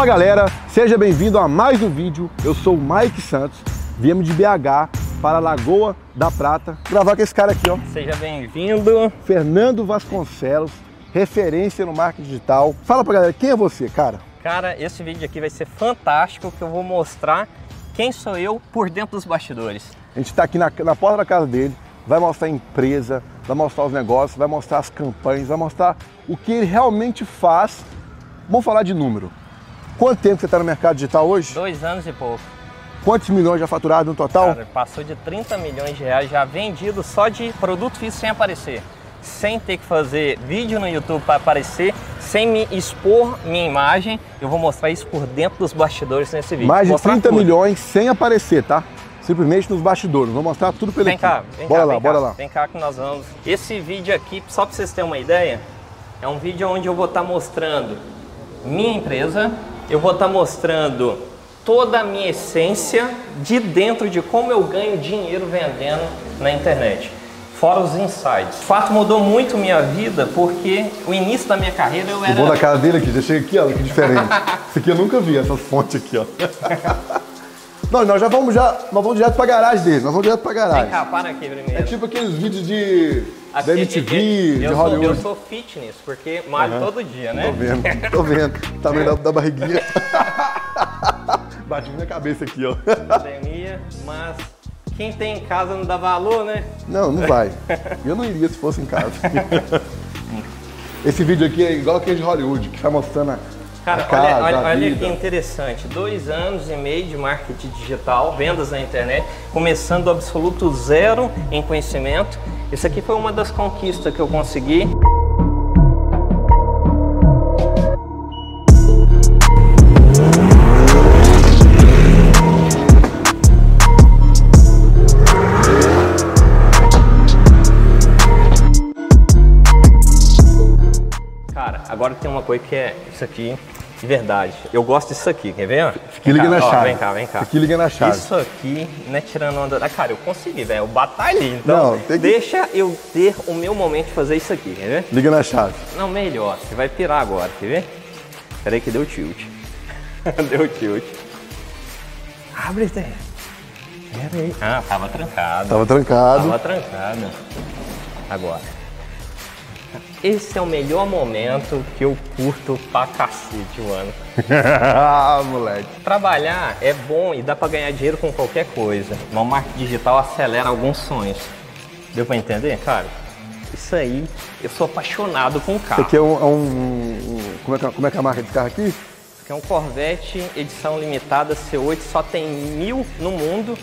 Fala galera, seja bem-vindo a mais um vídeo. Eu sou o Mike Santos, viemos de BH para a Lagoa da Prata gravar com esse cara aqui, ó. Seja bem-vindo. Fernando Vasconcelos, referência no marketing digital. Fala pra galera, quem é você, cara? Cara, esse vídeo aqui vai ser fantástico, que eu vou mostrar quem sou eu por dentro dos bastidores. A gente está aqui na, na porta da casa dele, vai mostrar a empresa, vai mostrar os negócios, vai mostrar as campanhas, vai mostrar o que ele realmente faz. Vamos falar de número. Quanto tempo você está no mercado digital hoje? Dois anos e pouco. Quantos milhões já faturado no total? Cara, passou de 30 milhões de reais já vendido só de produto físico sem aparecer. Sem ter que fazer vídeo no YouTube para aparecer, sem me expor minha imagem. Eu vou mostrar isso por dentro dos bastidores nesse vídeo. Mais de Mostrar 30 tudo. milhões sem aparecer, tá? Simplesmente nos bastidores. Vou mostrar tudo pela Vem equipe. cá, vem bora cá, lá, vem bora cá, lá. Vem cá que nós vamos. Esse vídeo aqui, só para vocês terem uma ideia, é um vídeo onde eu vou estar mostrando minha empresa, eu vou estar mostrando toda a minha essência de dentro de como eu ganho dinheiro vendendo na internet. Fora os insights. O fato mudou muito minha vida porque o início da minha carreira eu O era bom da cara dele aqui, já chega aqui, ó, que diferente. Isso aqui eu nunca vi, essas fontes aqui, ó. Não, nós já vamos já, nós vamos direto pra garagem dele, nós vamos direto pra Vem garagem. cá, para aqui primeiro. É tipo aqueles vídeos de Aqui, da MTV, eu, de eu Hollywood. Sou, eu sou fitness, porque malho todo dia, né? Tô vendo, tô vendo. Tamanho da, da barriguinha. Bate na cabeça aqui, ó. academia, mas quem tem em casa não dá valor, né? Não, não vai. Eu não iria se fosse em casa. Esse vídeo aqui é igual aquele de Hollywood, que vai mostrando a, Cara, casa, olha, olha, olha que interessante. Dois anos e meio de marketing digital, vendas na internet, começando do absoluto zero em conhecimento. Isso aqui foi uma das conquistas que eu consegui. Tem uma coisa que é isso aqui, de verdade. Eu gosto disso aqui, quer ver? Aqui liga Vem cá, na ó, chave. Vem cá, vem cá. Aqui liga na chave. Isso aqui, não é tirando onda. Ah, cara, eu consegui, velho. Eu batalhei. Então, Não, que- deixa eu ter o meu momento de fazer isso aqui, quer ver? Liga na chave. Não, melhor. Você vai pirar agora, quer ver? Peraí que deu tilt. deu tilt. Abre, Zé. Peraí. Ah, tava trancado. Tava trancado. Tava trancado. Agora. Esse é o melhor momento que eu curto pra cacete, mano. ah, moleque. Trabalhar é bom e dá pra ganhar dinheiro com qualquer coisa. Mas o marketing digital acelera alguns sonhos. Deu pra entender? Cara, isso aí, eu sou apaixonado com o carro. aqui é um. é um- um- como, é que, como é que é a marca desse carro aqui? Isso aqui é um Corvette edição limitada C8, só tem mil no mundo.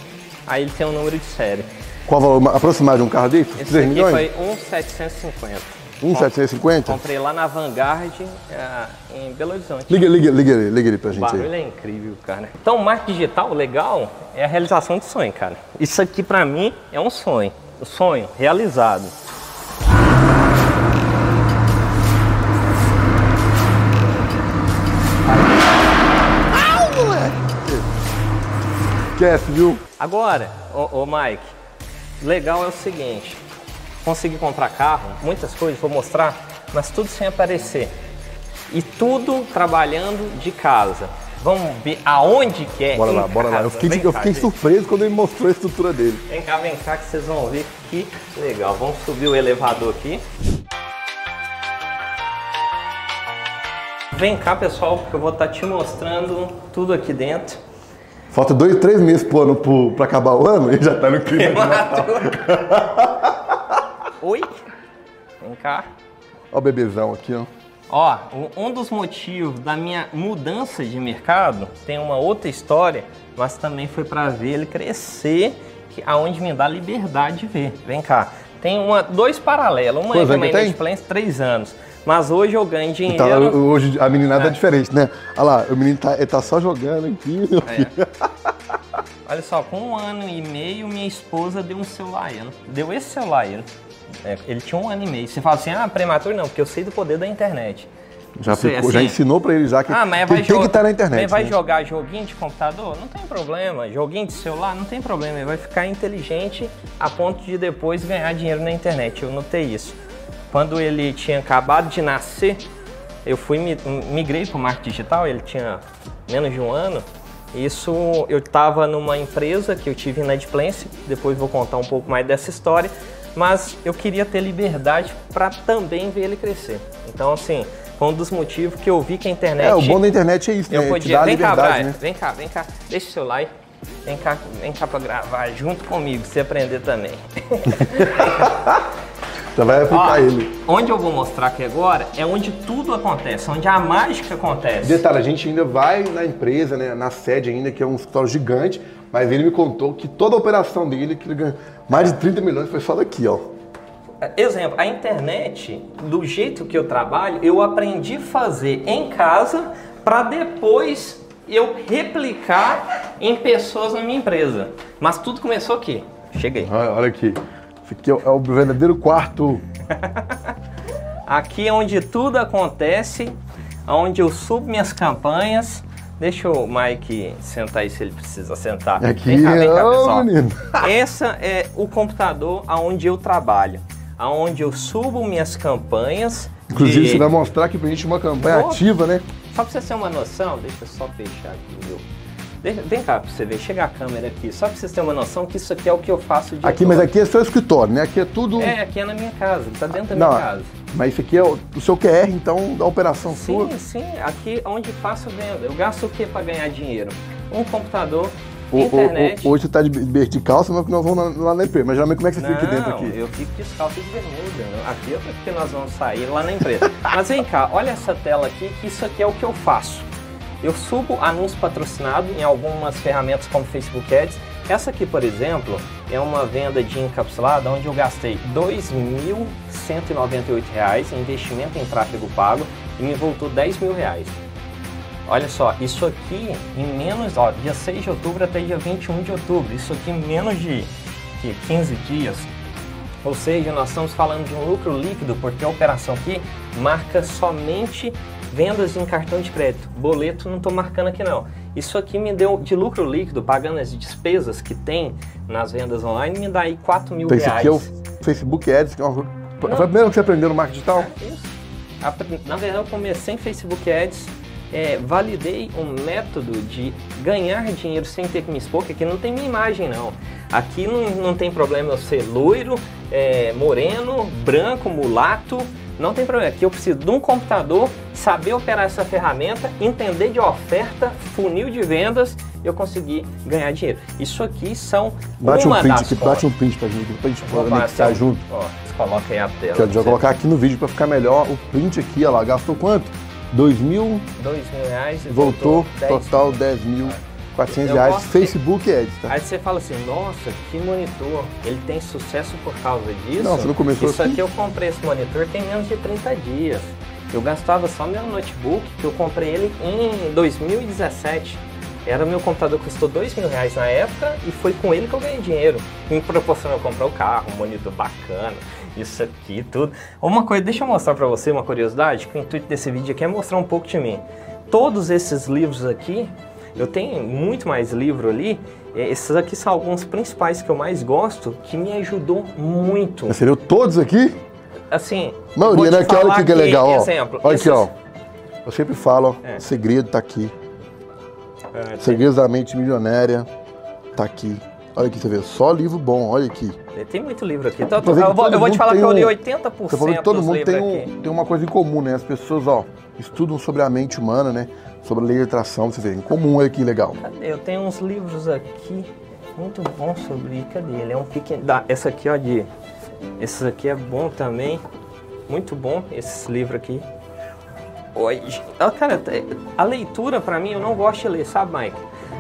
Aí ele tem um número de série. Qual o valor aproximado de um carro desse? Esse 3 aqui milhões? foi 1,750. 1,750? Comprei lá na Vanguard, é, em Belo Horizonte. Liga, liga, liga, liga ele pra O gente barulho aí. é incrível, cara. Então, o marketing digital legal é a realização de sonho, cara. Isso aqui pra mim é um sonho. Um sonho realizado. Esquece, viu? Agora, ô, ô Mike, legal é o seguinte: consegui comprar carro, muitas coisas, vou mostrar, mas tudo sem aparecer. E tudo trabalhando de casa. Vamos ver aonde que é. Bora lá, bora lá. Eu casa. fiquei, Vem eu cá, fiquei gente. surpreso quando ele mostrou a estrutura dele. Vem cá, vem cá que vocês vão ver que legal. Vamos subir o elevador aqui. Vem cá, pessoal, que eu vou estar te mostrando tudo aqui dentro. Falta dois, três meses pro ano, pro, pra acabar o ano e já tá no clima de Natal. Oi? Vem cá. Ó o bebezão aqui, ó. Ó, um- dos motivos da minha mudança de mercado tem uma outra história, mas também foi para ver ele crescer, que aonde me dá liberdade de ver. Vem cá. Tem uma, dois paralelos. Uma Quantos é tem? inadimplência, três anos. Mas hoje eu ganho dinheiro. Então, hoje a meninada É. é diferente, né? Olha lá, o menino tá, tá só jogando aqui, É. Olha só, com um ano e meio, minha esposa deu um celular a ele. Deu esse celular a ele. É, ele tinha um ano e meio. Você fala assim, ah, prematuro não, porque eu sei do poder da internet. Já, é ficou- já assim. ensinou pra ele já que, Ah, mas que vai ele tem que estar na internet. Mas vai né? jogar joguinho de computador? Não tem problema. Joguinho de celular? Não tem problema. Ele vai ficar inteligente a ponto de depois ganhar dinheiro na internet. Eu notei isso. Quando ele tinha acabado de nascer, eu fui migrei para o marketing digital, ele tinha menos de um ano. Isso eu estava numa empresa que eu tive na Adplance, depois vou contar um pouco mais dessa história, mas eu queria ter liberdade para também ver ele crescer. Então assim, foi um dos motivos que eu vi que a internet. É, o bom da internet é isso, né? Eu podia. vem cá, Brian, né? vem cá, vem cá, deixa o seu like. Vem cá, vem cá para gravar junto comigo, você aprender também. Você vai aplicar Ó, ele. Onde eu vou mostrar aqui agora é onde tudo acontece, onde a mágica acontece. Detalhe, a gente ainda vai na empresa, né, na sede ainda, que é um escritório gigante, mas ele me contou que toda a operação dele, que ele ganhou mais de 30 milhões, foi só daqui, ó. Exemplo, a internet, do jeito que eu trabalho, eu aprendi a fazer em casa para depois eu replicar em pessoas na minha empresa. Mas tudo começou aqui. Cheguei. Olha, olha aqui. Aqui é o verdadeiro quarto. aqui é onde tudo acontece, onde eu subo minhas campanhas. Deixa o Mike sentar aí se ele precisa sentar. Aqui, vem cá, vem cá, pessoal. Menino. Esse é o computador onde eu trabalho, onde eu subo minhas campanhas. Inclusive, de... você vai mostrar aqui pra gente uma campanha ativa, né? Só pra você ter uma noção, deixa eu só fechar aqui o meu Vem cá pra você ver, chega a câmera aqui, só pra vocês terem uma noção que isso aqui é o que eu faço de Aqui, mas aqui é seu escritório, né? Aqui é tudo. É, aqui é na minha casa, tá dentro da minha Não, casa. Mas isso aqui é o, o seu QR, então, da operação sim, sua? Sim, sim, aqui onde faço venda. Eu gasto o que para ganhar dinheiro? Um computador, o. O, o, hoje você tá de, de calça, mas nós vamos lá na empresa. Mas geralmente como é que você Não, fica aqui dentro aqui? Eu fico descalço de bermuda. Aqui é porque nós vamos sair lá na empresa. mas vem cá, olha essa tela aqui, que isso aqui é o que eu faço. Eu subo anúncio patrocinado em algumas ferramentas como Facebook Ads. Essa aqui, por exemplo, é uma venda de encapsulada onde eu gastei R$ 2.198 em investimento em tráfego pago e me voltou 10 mil reais. Olha só, isso aqui em menos, ó, dia 6 de outubro até dia 21 de outubro, isso aqui em menos de, de 15 dias. Ou seja, nós estamos falando de um lucro líquido, porque a operação aqui marca somente vendas em cartão de crédito. Boleto não estou marcando aqui não. Isso aqui me deu de lucro líquido, pagando as despesas que tem nas vendas online, me dá aí 4 mil então, reais. Esse aqui é o Facebook Ads, que é uma... Foi a primeira que você aprendeu no marketing digital? É isso. Na verdade, eu comecei em Facebook Ads, é, validei um método de ganhar dinheiro sem ter que me expor, que aqui não tem minha imagem não. Aqui não, não tem problema eu ser loiro, é, moreno, branco, mulato, não tem problema, aqui eu preciso de um computador, saber operar essa ferramenta, entender de oferta, funil de vendas, eu conseguir ganhar dinheiro. Isso aqui são bate uma um print aqui, bate um print pra gente, pra gente anexar junto. Ó, coloca aí a tela. Quero colocar aqui no vídeo para ficar melhor o print aqui, ó lá, gastou quanto? Dois mil? Dois mil reais e voltou, voltou 10 total mil. 10 mil. 400 reais, Facebook Ads, tá? Aí você fala assim, nossa, que monitor, ele tem sucesso por causa disso? Não, você não começou Isso assim? aqui eu comprei esse monitor tem menos de 30 dias. Eu gastava só meu notebook, que eu comprei ele em 2017. Era meu computador custou dois mil reais na época e foi com ele que eu ganhei dinheiro. Me proporcionou comprar o carro, um monitor bacana, isso aqui, tudo. Uma coisa, deixa eu mostrar para você uma curiosidade, que o intuito desse vídeo aqui é mostrar um pouco de mim. Todos esses livros aqui eu tenho muito mais livro ali. É, esses aqui são alguns principais que eu mais gosto, que me ajudou muito. Você leu todos aqui? Assim. A maioria, né? Que olha aqui que é legal, ó. Exemplo, olha esses... aqui, ó. Eu sempre falo, ó, é. segredo tá aqui. É, Segredos da mente milionária tá aqui. Olha aqui, você vê, só livro bom, olha aqui. Tem muito livro aqui. Então, eu, vou, eu vou te falar que eu li 80% Você falou que todo mundo tem, um, tem uma coisa em comum, né? As pessoas, ó, estudam sobre a mente humana, né? sobre a lei de atração, você vê, em comum aqui, legal. Cadê? Eu tenho uns livros aqui muito bons sobre, cadê? Ele é um pequeno, essa aqui, ó, de, esse aqui é bom também, muito bom, esse livro aqui. Oi, ah, cara, a leitura para mim, eu não gosto de ler, sabe, Mike?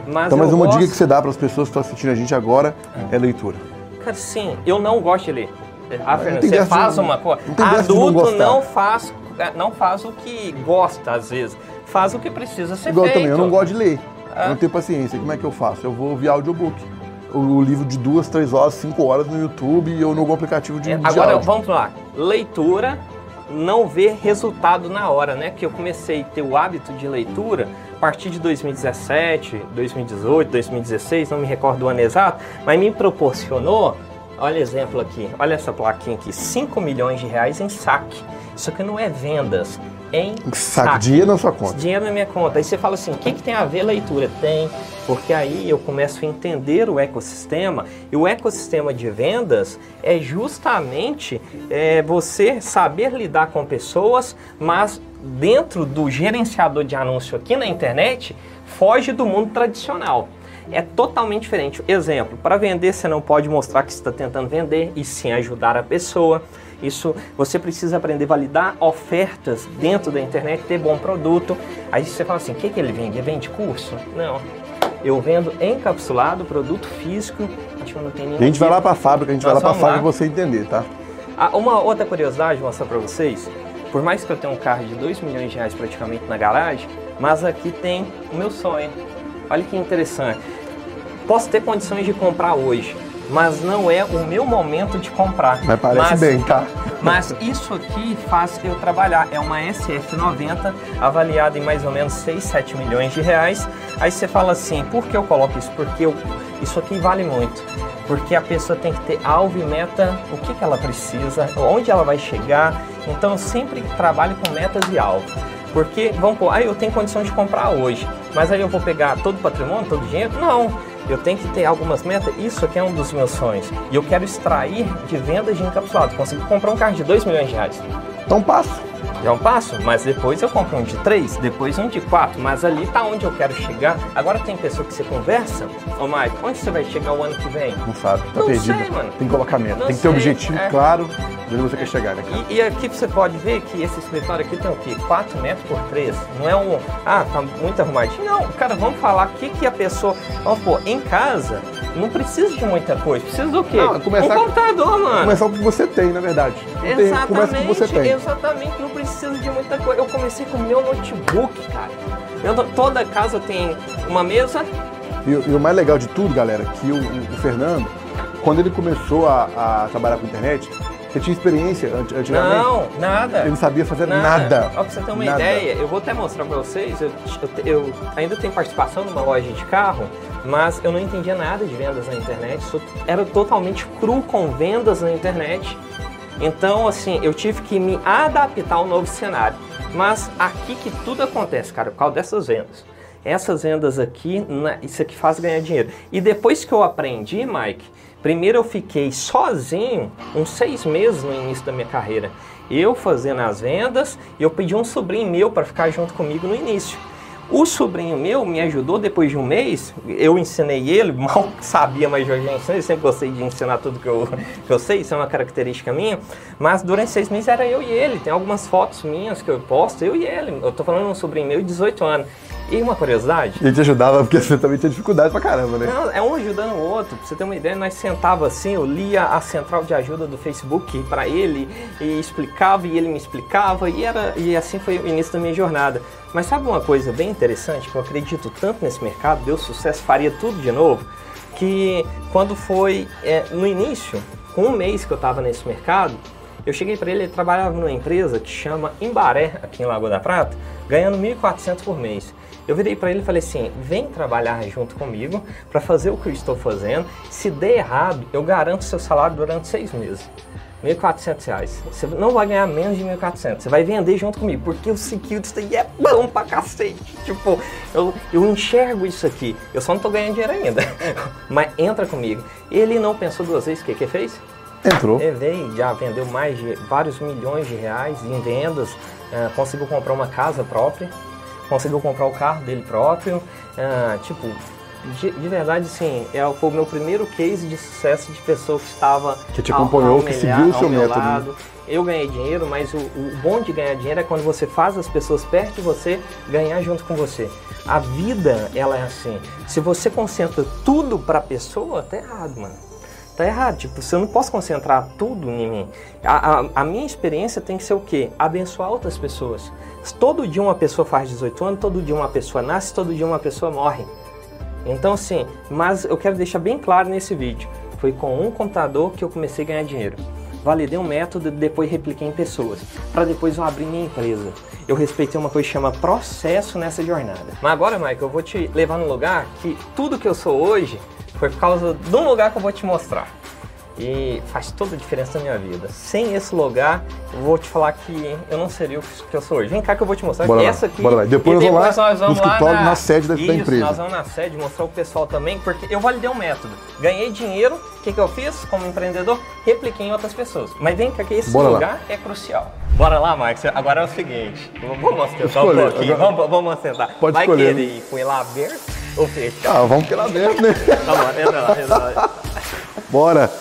Mas então, mas uma gosto... dica que você dá para as pessoas que estão assistindo a gente agora é leitura. Cara, sim, eu não gosto de ler. Ah, Fernando, você faz de... uma coisa. Adulto não, não faz, não faz o que gosta, às vezes faz o que precisa ser Igual feito. também, eu não gosto de ler. É. Eu não tenho paciência. Como é que eu faço? Eu vou via audiobook. O livro de duas, três horas, cinco horas no YouTube e eu no aplicativo de, é, de Agora, áudio. vamos lá. Leitura, não ver resultado na hora, né? Que eu comecei a ter o hábito de leitura a partir de 2017, 2018, 2016, não me recordo do ano exato, mas me proporcionou, olha exemplo aqui, olha essa plaquinha aqui, 5 milhões de reais em saque. Isso aqui não é vendas, em saque. saque. Dinheiro na sua conta. Dinheiro na minha conta. Aí você fala assim, o que, que tem a ver leitura? Tem, porque aí eu começo a entender o ecossistema. E o ecossistema de vendas é justamente é, você saber lidar com pessoas, mas dentro do gerenciador de anúncio aqui na internet, foge do mundo tradicional é totalmente diferente. Exemplo, para vender você não pode mostrar que você está tentando vender e sim ajudar a pessoa. Isso você precisa aprender a validar ofertas dentro da internet, ter bom produto. Aí você fala assim: o que, que ele vende? Ele vende curso? Não. Eu vendo encapsulado, produto físico. Acho que não tem nenhum. A gente vai lá para a fábrica, a gente Nós vai lá para a fábrica para você entender, tá? Ah, uma outra curiosidade, vou mostrar para vocês. Por mais que eu tenha um carro de 2 milhões de reais praticamente na garagem, mas aqui tem o meu sonho. Olha que interessante. Posso ter condições de comprar hoje, mas não é o meu momento de comprar. Mas parece mas, bem, tá? Mas isso aqui faz eu trabalhar. É uma SF90 avaliada em mais ou menos 6, 7 milhões de reais. Aí você fala assim, por que eu coloco isso? Porque eu, isso aqui vale muito. Porque a pessoa tem que ter alvo e meta, o que, que ela precisa, onde ela vai chegar. Então eu sempre trabalho com metas e alvo. Porque, vamos pôr, ah, eu tenho condição de comprar hoje, mas aí eu vou pegar todo o patrimônio, todo o dinheiro? Não eu tenho que ter algumas metas. Isso aqui é um dos meus sonhos. E eu quero extrair de vendas de encapsulado. Consigo comprar um carro de 2 milhões de reais. Então passo. Já é um passo, mas depois eu compro um de 3, depois um de 4, mas ali tá onde eu quero chegar. Agora tem pessoa que você conversa, ô oh, Mike, onde você vai chegar o ano que vem? Não sabe, tá não perdido. Sei, mano. Tem que colocar meta, tem que ter objetivo é. claro de onde você é. quer chegar, né, cara? E, e, aqui você pode ver que esse escritório aqui tem o quê? 4 metros por 3. Não é um, ah, tá muito arrumadinho. Não, cara, vamos falar o que, que a pessoa. Vamos pôr, em casa, não precisa de muita coisa. Precisa do quê? Não, começar, um computador, mano. Começar o que você tem, na verdade. Exatamente. O que você tem. Exatamente. Não precisa de muita coisa. Eu comecei com o meu notebook, cara. Eu, toda casa tem uma mesa. E, e, o mais legal de tudo, galera, que o, o Fernando, quando ele começou a, a trabalhar com internet, você tinha experiência antigamente? Não, nada. Ele não sabia fazer nada. nada. Ó, pra você ter uma nada. ideia, eu vou até mostrar pra vocês, eu, eu, eu, ainda tenho participação numa loja de carro, mas eu não entendia nada de vendas na internet, era totalmente cru com vendas na internet. Então, assim, eu tive que me adaptar ao novo cenário. Mas aqui que tudo acontece, cara, por causa dessas vendas. Essas vendas aqui, isso aqui faz ganhar dinheiro. E depois que eu aprendi, Mike, primeiro eu fiquei sozinho uns seis meses no início da minha carreira. Eu fazendo as vendas e eu pedi um sobrinho meu para ficar junto comigo no início. O sobrinho meu me ajudou depois de um mês, eu ensinei ele, mal sabia, mas eu já ensinei, sempre gostei de ensinar tudo que eu, que eu sei, isso é uma característica minha, mas durante seis meses era eu e ele, tem algumas fotos minhas que eu posto, eu e ele, eu tô falando um sobrinho meu de 18 anos, e uma curiosidade. Ele te ajudava porque você também tinha dificuldade pra caramba, né? Não, é um ajudando o outro. Pra você ter uma ideia, nós sentava assim, eu lia a central de ajuda do Facebook para ele e explicava e ele me explicava e era e assim foi o início da minha jornada. Mas sabe uma coisa bem interessante que eu acredito tanto nesse mercado, deu sucesso, faria tudo de novo, que quando foi é, no início, com um mês que eu estava nesse mercado, eu cheguei para ele, ele trabalhava numa empresa que chama Embaré, aqui em Lagoa da Prata, ganhando 1.400 por mês. Eu virei para ele e falei assim: vem trabalhar junto comigo para fazer o que eu estou fazendo. Se der errado, eu garanto seu salário durante seis meses. R$ 1.400. Você não vai ganhar menos de 1.400. Você vai vender junto comigo, porque o security é bom pra cacete. Tipo, eu, eu enxergo isso aqui. Eu só não tô ganhando dinheiro ainda. Mas entra comigo. Ele não pensou duas vezes. O que que fez? Entrou. Ele veio, já vendeu mais de vários milhões de reais em vendas. Uh, conseguiu comprar uma casa própria conseguiu comprar o carro dele próprio. Ah, tipo, de, de, verdade, sim, é, foi o meu primeiro case de sucesso de pessoa que estava. Que te acompanhou, que seguiu o seu método. Né? Lado. Eu ganhei dinheiro, mas o, o, bom de ganhar dinheiro é quando você faz as pessoas perto de você ganhar junto com você. A vida, ela é assim. Se você concentra tudo para a pessoa, tá errado, mano tá errado. Tipo, se eu não posso concentrar tudo em mim. A, a, a, minha experiência tem que ser o quê? Abençoar outras pessoas. Todo dia uma pessoa faz 18 anos, todo dia uma pessoa nasce, todo dia uma pessoa morre. Então, assim, mas eu quero deixar bem claro nesse vídeo. Foi com um computador que eu comecei a ganhar dinheiro. Validei um método, depois repliquei em pessoas. Para depois eu abrir minha empresa. Eu respeitei uma coisa que chama processo nessa jornada. Mas agora, Mike, eu vou te levar num lugar que tudo que eu sou hoje foi por causa de um lugar que eu vou te mostrar. e faz toda a diferença na minha vida. Sem esse lugar, eu vou te falar que eu não seria o que eu sou hoje. Vem cá que eu vou te mostrar. Bora Essa lá, aqui. bora lá. Depois e nós vamos lá no escritório, lá na sede da- da Isso, empresa. Nós vamos na sede mostrar o pessoal também, porque eu validei um método. Ganhei dinheiro, o que, que eu fiz como empreendedor? Repliquei em outras pessoas. Mas vem cá que esse Bora lá. lugar é crucial. Bora lá, Marcos. Agora é o seguinte. Vamos sentar um pouquinho. Agora- Vamos, vamos. Pode Vai escolher. querer ir com ele aberto ou fechado? Ah, vamos pela dentro, né? Tá bom, entra lá, entra lá. Bora.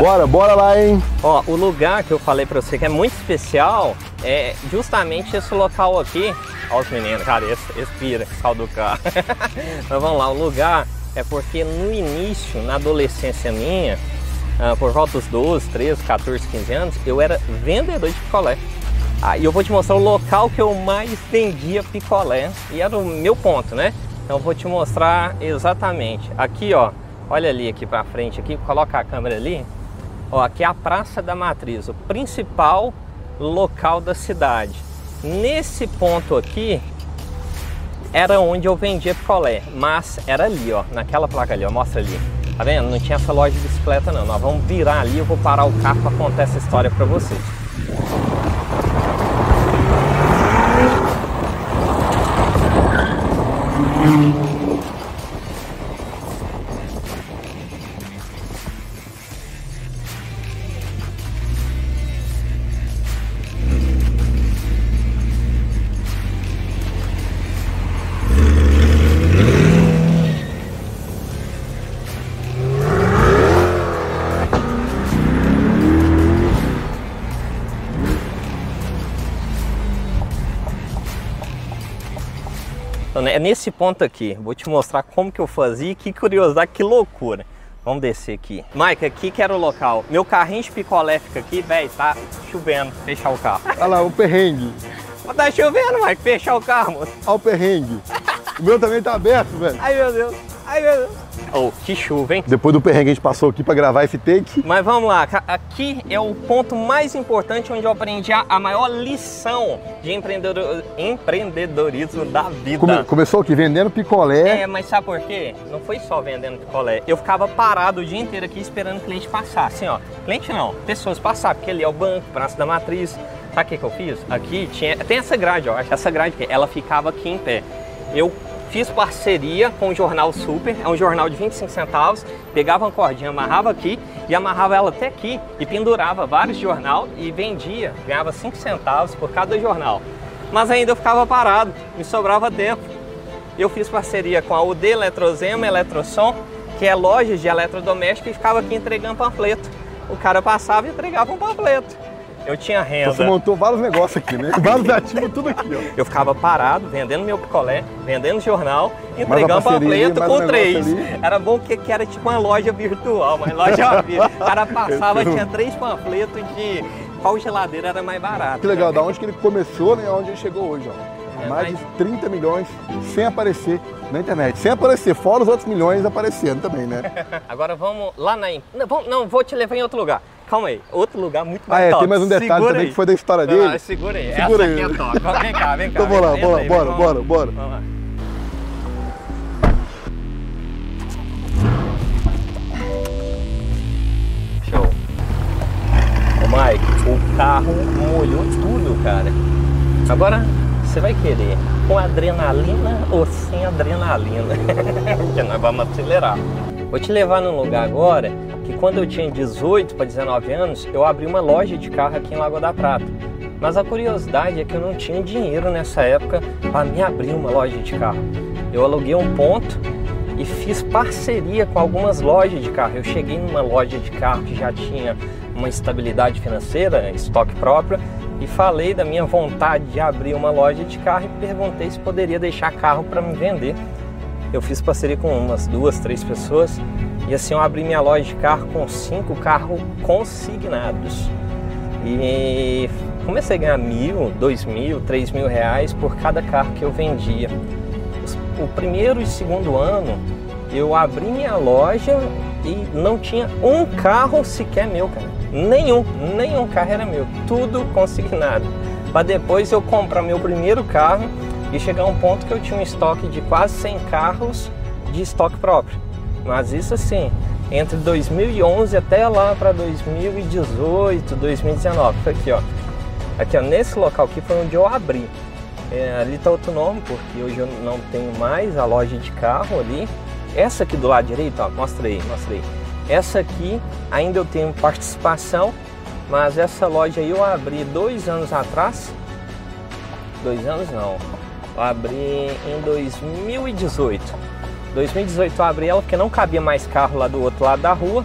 Bora! Bora, lá, hein? Ó, o lugar que eu falei pra você que é muito especial é justamente esse local aqui. Ó os meninos, cara, esse, esse pira, sal do carro. Mas vamos lá, o lugar é porque no início, na adolescência minha, ah, por volta dos 12, 13, 14, 15 anos, eu era vendedor de picolé. Aí eu vou te mostrar o local que eu mais vendia picolé e era o meu ponto, né? Então eu vou te mostrar exatamente. Aqui, ó, olha ali aqui pra frente aqui, coloca a câmera ali. Ó, aqui é a Praça da Matriz, o principal local da cidade. Nesse ponto aqui era onde eu vendia picolé, mas era ali, ó, naquela placa ali, ó, mostra ali. Tá vendo? Não tinha essa loja de bicicleta não. Nós vamos virar ali, eu vou parar o carro para contar essa história para vocês. Então, nesse ponto aqui, vou te mostrar como que eu fazia, que curiosidade, que loucura. Vamos descer aqui. Mike, aqui que era o local. Meu carrinho de picolé fica aqui, velho, tá chovendo, fechar o carro. Olha lá, o perrengue. Tá chovendo, Mike, fechar o carro, moço. Olha o perrengue. O meu também tá aberto, velho. Ai, meu Deus, ai, meu Deus. Oh, que chuva, hein? Depois do perrengue a gente passou aqui pra gravar esse take. Mas vamos lá, aqui é o ponto mais importante onde eu aprendi a, a maior lição de empreendedor- empreendedorismo da vida. Come- começou aqui vendendo picolé. É, mas sabe por quê? Não foi só vendendo picolé. Eu ficava parado o dia inteiro aqui esperando o cliente passar. Assim, ó. Cliente não, pessoas passar, porque ali é o banco, Praça da Matriz. Sabe o que, que eu fiz? Aqui tinha. Tem essa grade, ó. Essa grade aqui, ela ficava aqui em pé. Eu fiz parceria com o Jornal Super, é um jornal de 25 centavos. Pegava uma cordinha, amarrava aqui e amarrava ela até aqui e pendurava vários jornal e vendia. Ganhava 5 centavos por cada jornal. Mas ainda eu ficava parado, me sobrava tempo. Eu fiz parceria com a UD Eletrozema Eletrosom, que é loja de eletrodoméstico e ficava aqui entregando panfleto. O cara passava e entregava um panfleto. Eu tinha renda. Você montou vários negócios aqui, né? Vários ativos, tudo aqui, ó. Eu ficava parado, vendendo meu picolé, vendendo jornal, entregando panfleto com três. ali. Era bom que, que era tipo uma loja virtual, uma loja virtual. O cara passava, tinha três panfletos de qual geladeira era mais barato. Que legal, da onde que ele começou, né? Onde ele chegou hoje, ó. É, Mais mas- de 30 milhões sem aparecer na internet. Sem aparecer, fora os outros milhões aparecendo também, né? Agora vamos lá na. não, vou te levar em outro lugar. Calma aí, outro lugar muito Ah, mais é, top. tem mais um detalhe Segura também aí. que foi da história dele. não, segura aí, Segura essa aí. aqui é top. Vem cá, vem cá. Então vamos lá, bora, aí, bora, vamos bora, bora. Vamos lá. Show. Ô Mike, o carro molhou tudo, cara. Agora você vai querer com adrenalina ou sem adrenalina? Porque nós vamos acelerar. Vou te levar num lugar agora que quando eu tinha 18 para 19 anos, eu abri uma loja de carro aqui em Lagoa da Prata. Mas a curiosidade é que eu não tinha dinheiro nessa época para me abrir uma loja de carro. Eu aluguei um ponto e fiz parceria com algumas lojas de carro. Eu cheguei numa loja de carro que já tinha uma estabilidade financeira, estoque próprio, e falei da minha vontade de abrir uma loja de carro e perguntei se poderia deixar carro para me vender. Eu fiz parceria com umas duas, três pessoas e assim eu abri minha loja de carro com cinco carros consignados. E comecei a ganhar mil, dois mil, três mil reais por cada carro que eu vendia. O primeiro e segundo ano eu abri minha loja e não tinha um carro sequer meu, cara. Nenhum, nenhum carro era meu. Tudo consignado. Para depois eu comprar meu primeiro carro e chegar a um ponto que eu tinha um estoque de quase 100 carros de estoque próprio. Mas isso assim, entre 2011 até lá para 2018, 2019. Foi aqui, ó. Aqui, ó, nesse local aqui foi onde eu abri. É, ali está outro nome, porque hoje eu não tenho mais a loja de carro ali. Essa aqui do lado direito, ó, mostrei, mostrei. Essa aqui ainda eu tenho participação, mas essa loja aí eu abri dois anos atrás. Dois anos não. Eu abri em 2018. 2018 eu abri ela porque não cabia mais carro lá do outro lado da rua.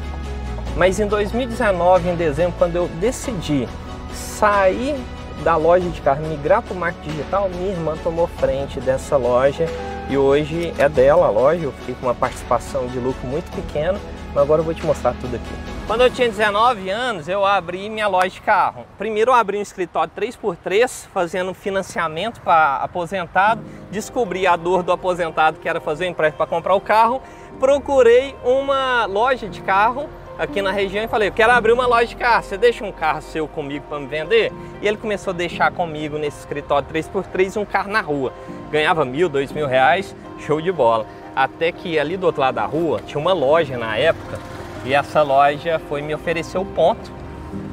Mas em 2019, em dezembro, quando eu decidi sair da loja de carro, migrar para o marketing digital, minha irmã tomou frente dessa loja e hoje é dela a loja. Eu fiquei com uma participação de lucro muito pequena, mas agora eu vou te mostrar tudo aqui. Quando eu tinha 19 anos, eu abri minha loja de carro. Primeiro eu abri um escritório 3x3, fazendo financiamento para aposentado. Descobri a dor do aposentado, que era fazer um empréstimo para comprar o carro. Procurei uma loja de carro aqui na região e falei, eu quero abrir uma loja de carro, você deixa um carro seu comigo para me vender? E ele começou a deixar comigo nesse escritório 3x3 um carro na rua. Ganhava mil, dois mil reais, show de bola. Até que ali do outro lado da rua tinha uma loja na época e essa loja foi me oferecer o ponto.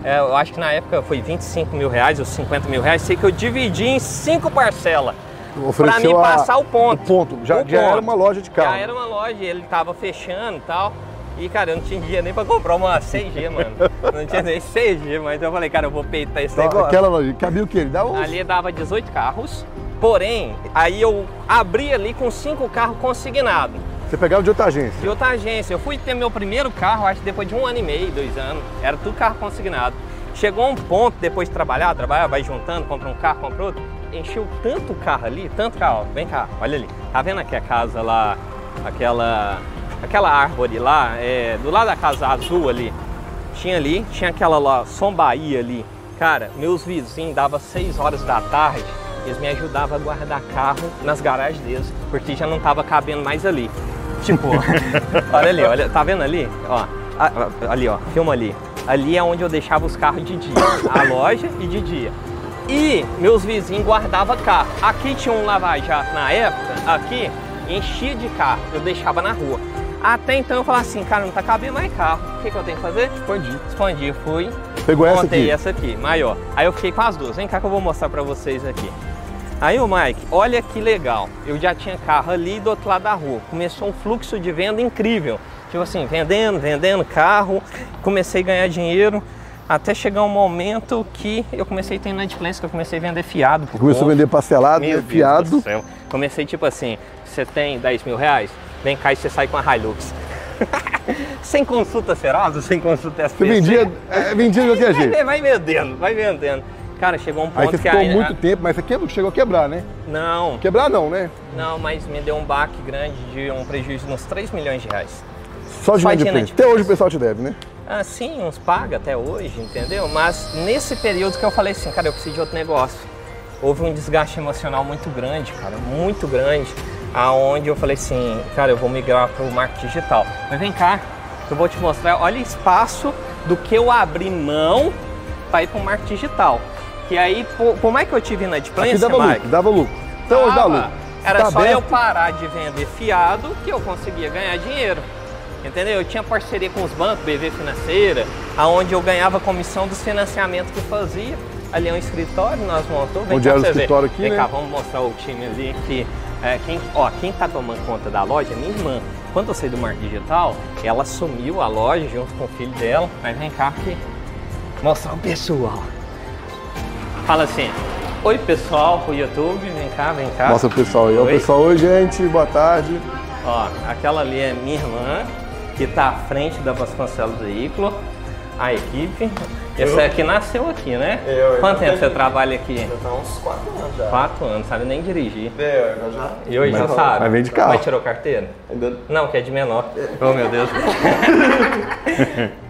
É, eu acho que na época foi 25 mil reais ou 50 mil reais, sei que eu dividi em cinco parcelas para me passar a, o ponto. O ponto. Já, o já ponto. era uma loja de carro. Já era uma loja, ele estava fechando e tal. E, cara, eu não tinha dinheiro nem pra comprar uma 6G, mano. Não tinha nem 6G, mas eu falei, cara, eu vou peitar esse então, negócio. Aquela loja, cabia o quê? Ele dava uns... Ali dava 18 carros, porém, aí eu abri ali com 5 carros consignados. Você pegava de outra agência? De outra agência. Eu fui ter meu primeiro carro, acho que depois de um ano e meio, dois anos. Era tudo carro consignado. Chegou um ponto, depois de trabalhar, trabalhar, vai juntando, compra um carro, compra outro. Encheu tanto carro ali, tanto carro. Vem cá, olha ali. Tá vendo aqui a casa lá, aquela aquela árvore lá, é, do lado da casa azul ali, tinha ali, tinha aquela lá, Som Bahia ali. Cara, meus vizinhos, dava 6 horas da tarde, eles me ajudavam a guardar carro nas garagens deles, porque já não tava cabendo mais ali. Tipo, olha ali, olha, tá vendo ali? Ó, ali, ó, filma ali. Ali é onde eu deixava os carros de dia, a loja e de dia. E meus vizinhos guardavam carro. Aqui tinha um lava-jato na época, aqui enchia de carro, eu deixava na rua. Até então eu falava assim, cara, não tá cabendo mais carro. O que, que eu tenho que fazer? Expandir. Expandir. Fui. Pegou essa aqui? essa aqui, maior. Aí eu fiquei com as duas. Vem cá que eu vou mostrar pra vocês aqui. Aí o Mike, olha que legal. Eu já tinha carro ali do outro lado da rua. Começou um fluxo de venda incrível. Tipo assim, vendendo, vendendo carro. Comecei a ganhar dinheiro. Até chegar um momento que eu comecei a ter inadimplência, que eu comecei a vender fiado. Começou a vender parcelado, Meu fiado. Deus do céu. Comecei tipo assim, você tem 10 mil reais? Vem cá e você sai com a Hilux. sem consulta Serasa, sem consulta SPC. Você vendia, é, vendia de qualquer jeito. Vai vendendo, vai vendendo. Cara, chegou um ponto aí você ficou muito tempo, mas você chegou a quebrar, né? Não. Quebrar não, né? Não, mas me deu um baque grande de um prejuízo de uns 3 milhões de reais. Só de inadimplência. Até hoje o pessoal te deve, né? Ah, sim, uns paga até hoje, entendeu? Mas nesse período que eu falei assim, cara, eu preciso de outro negócio. Houve um desgaste emocional muito grande, cara, muito grande aonde eu falei assim, cara, eu vou migrar para o marketing digital. Mas vem cá, eu vou te mostrar, olha o espaço do que eu abri mão para ir para o marketing digital. Que aí, por mais que eu tive na Aqui dava Mike, lucro, dava lucro. Então hoje dá lucro. Era tá só aberto. eu parar de vender fiado que eu conseguia ganhar dinheiro. Entendeu? Eu tinha parceria com os bancos, BV Financeira, aonde eu ganhava comissão dos financiamentos que fazia. Ali é um escritório, nós montamos. Onde era o escritório ver. aqui, Vem né? cá, vamos mostrar o time ali que é, quem, ó, quem tá tomando conta da loja é minha irmã. Quando eu saí do marketing digital, ela assumiu a loja junto com o filho dela. Mas vem cá aqui mostrar o pessoal. Fala assim, oi pessoal pro YouTube, vem cá, vem cá. Mostra o pessoal aí. Oi. Pessoal, oi gente, boa tarde. Ó, aquela ali é minha irmã, que tá à frente da Vasconcelos Veículo, a equipe. Esse aqui nasceu aqui, né? Eu, eu Quanto tempo você trabalha aqui? Já tá uns 4 anos já. Quatro anos, sabe nem dirigir. É, eu já. E hoje já sabe? mas vem de carro. Mas tirou carteira? Ainda. Não, que é de menor. Oh, meu Deus.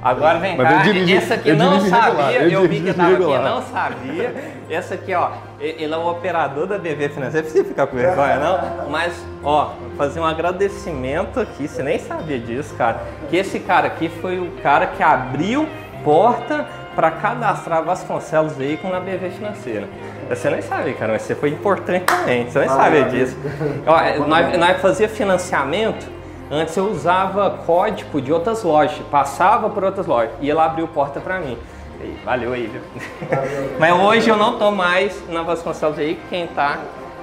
Agora vem Mas cá. eu dirigi- Esse aqui eu não sabia. eu Eu, vi que tava aqui, não sabia. Esse aqui, ó, ele é o operador da BV Financeira. Precisa ficar com vergonha, não? Mas, ó, fazer um agradecimento aqui. Você nem sabia disso, cara. Que esse cara aqui foi o cara que abriu porta para cadastrar Vasconcelos veículo na BV Financeira. Você nem sabe, cara, mas você foi importante também. Você nem sabia disso. Ó, nós, nós fazia financiamento Antes eu usava código de outras lojas, passava por outras lojas e ela abriu porta para mim. E valeu aí, viu? Mas hoje eu não tô mais na Vasconcelos aí, quem tá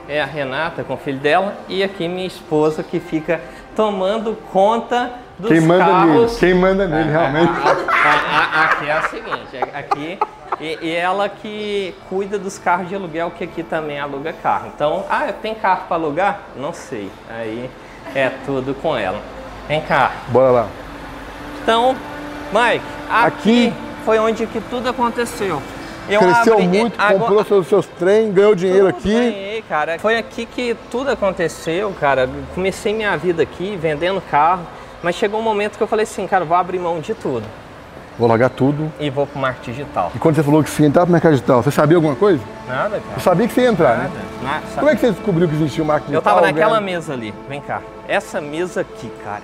é a Renata com o filho dela e aqui minha esposa que fica tomando conta dos Quem manda nele, carros. quem manda nele realmente. A- a- a- aqui é a seguinte, é- aqui e, e ela que cuida dos carros de aluguel, que aqui também aluga carro. Então, ah, tem carro para alugar? Não sei. Aí é tudo com ela. Vem cá. Bora lá. Então, Mike, aqui, Aqui- foi onde que tudo aconteceu. Eu Cresceu abri- muito, agora- comprou seus, seus trem, ganhou dinheiro tudo aqui. Ganhei, cara. Foi aqui que tudo aconteceu, cara. Comecei minha vida aqui vendendo carro, mas chegou um momento que eu falei assim, cara, vou abrir mão de tudo Vou largar tudo. e vou pro marketing digital. E quando você falou que você ia entrar pro mercado digital, você sabia alguma coisa? Nada, Eu cara. sabia que você ia entrar, né? Nada. Na- Como é que você descobriu que existia o marketing Eu digital? tava naquela mesa ali, vem cá. Essa mesa aqui, cara.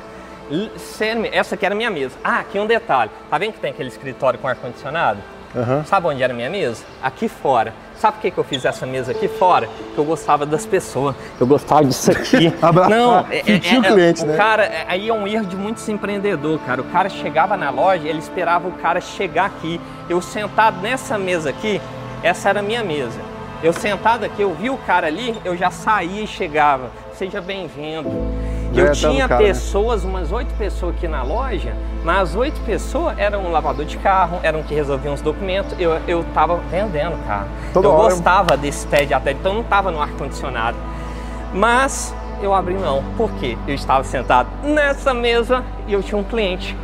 Sério, essa aqui era a minha mesa. Ah, aqui um detalhe. Tá vendo que tem aquele escritório com ar-condicionado? Aham. Sabe onde era a minha mesa? Aqui fora. Sabe por que, que eu fiz essa mesa aqui fora? Que eu gostava das pessoas. Eu gostava disso aqui. Não, é, é- o é- cliente, o né? cara, é- aí é um erro de muitos empreendedores, cara. O cara chegava na loja, ele esperava o cara chegar aqui. Eu sentado nessa mesa aqui, essa era a minha mesa. Eu sentado aqui, eu vi o cara ali, eu já saía e chegava. Seja bem-vindo. Eu ia dando tinha cara, né? pessoas, umas oito pessoas aqui na loja, mas as oito pessoas eram um lavador de carro, eram que resolviam os documentos. Eu, eu tava vendendo carro. Toda eu hora. gostava desse TED até, então não estava no ar-condicionado. Mas eu abri mão. Por quê? Eu estava sentado nessa mesa e eu tinha um cliente.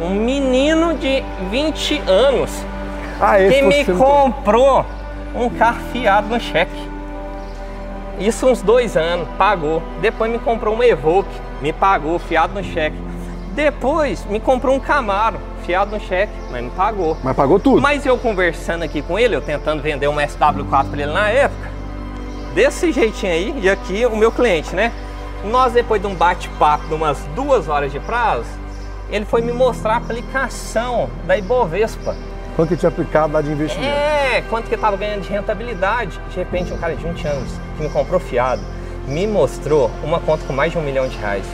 Um menino de 20 anos Ah, que me comprou um carro fiado no cheque. Isso uns dois anos, pagou. Depois me comprou um Evoque, me pagou, fiado no cheque. Depois me comprou um Camaro, fiado no cheque, mas me pagou. Mas pagou tudo. Mas eu conversando aqui com ele, eu tentando vender um SW4 para ele na época, desse jeitinho aí, e aqui o meu cliente, né? Nós, depois de um bate-papo de umas duas horas de prazo, ele foi me mostrar a aplicação da Ibovespa. Quanto que tinha aplicado lá de investimento? É, quanto que eu tava ganhando de rentabilidade. De repente, um cara de 20 anos que me comprou fiado me mostrou uma conta com mais de um milhão de reais.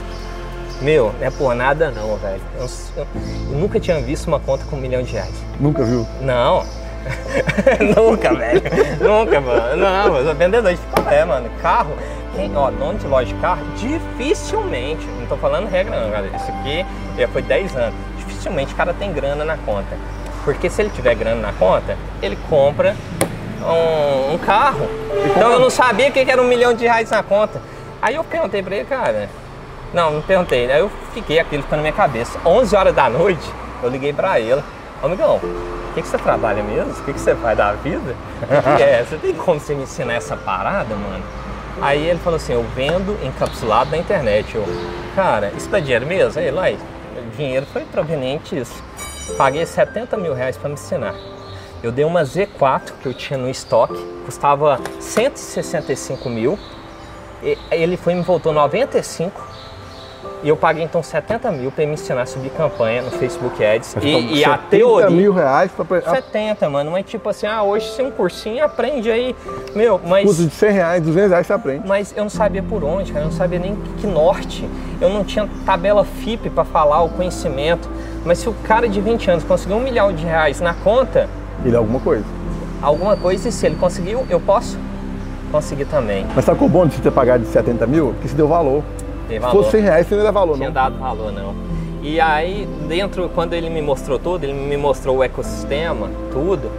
Meu, não é por nada não, velho. Eu, eu- eu nunca tinha visto uma conta com um milhão de reais. Nunca viu? Não. Nunca, velho. Nunca, mano. Não, eu sou vendedor de picolé, mano. Carro, quem, ó, dono de loja de carro, dificilmente, não tô falando regra não, galera. Isso aqui já foi 10 anos. Dificilmente o cara tem grana na conta. Porque se ele tiver grana na conta, ele compra um, um carro. Então eu não sabia o que era um milhão de reais na conta. Aí eu perguntei pra ele, cara. Não, não perguntei. Aí eu fiquei aquilo ficando na minha cabeça. 11 horas da noite, eu liguei pra ele. Ô, amigão, o que, que você trabalha mesmo? O que, que você faz da vida? O que é? Você tem como você me ensinar essa parada, mano? Aí ele falou assim, eu vendo encapsulado na internet. Eu, cara, isso dá dinheiro mesmo? Aí, lá, dinheiro foi proveniente disso. Paguei 70 mil reais pra me ensinar. Eu dei uma Z4 que eu tinha no estoque, custava 165 mil. E- Ele foi me voltou 95 e eu paguei então 70 mil para me ensinar a subir campanha no Facebook Ads. Mas E, então, e a 70 teoria. mil reais pra 70, mano, mas tipo assim, ah, hoje sem um cursinho aprende aí. Meu, mas. custo de 100 reais, 200 reais você aprende. Mas eu não sabia por onde, cara, eu não sabia nem que norte. Eu não tinha tabela FIP para falar o conhecimento. Mas se o cara de 20 anos conseguiu um milhão de reais na conta, Ele é alguma coisa. alguma coisa, e se ele conseguiu, eu posso conseguir também. Mas sabe o bom de você ter pagado de 70 mil? Porque se deu valor. Se valor. fosse 100 reais, você não dar valor, tinha não. dado valor não. E aí, dentro, quando ele me mostrou tudo, ele me mostrou o ecossistema, tudo,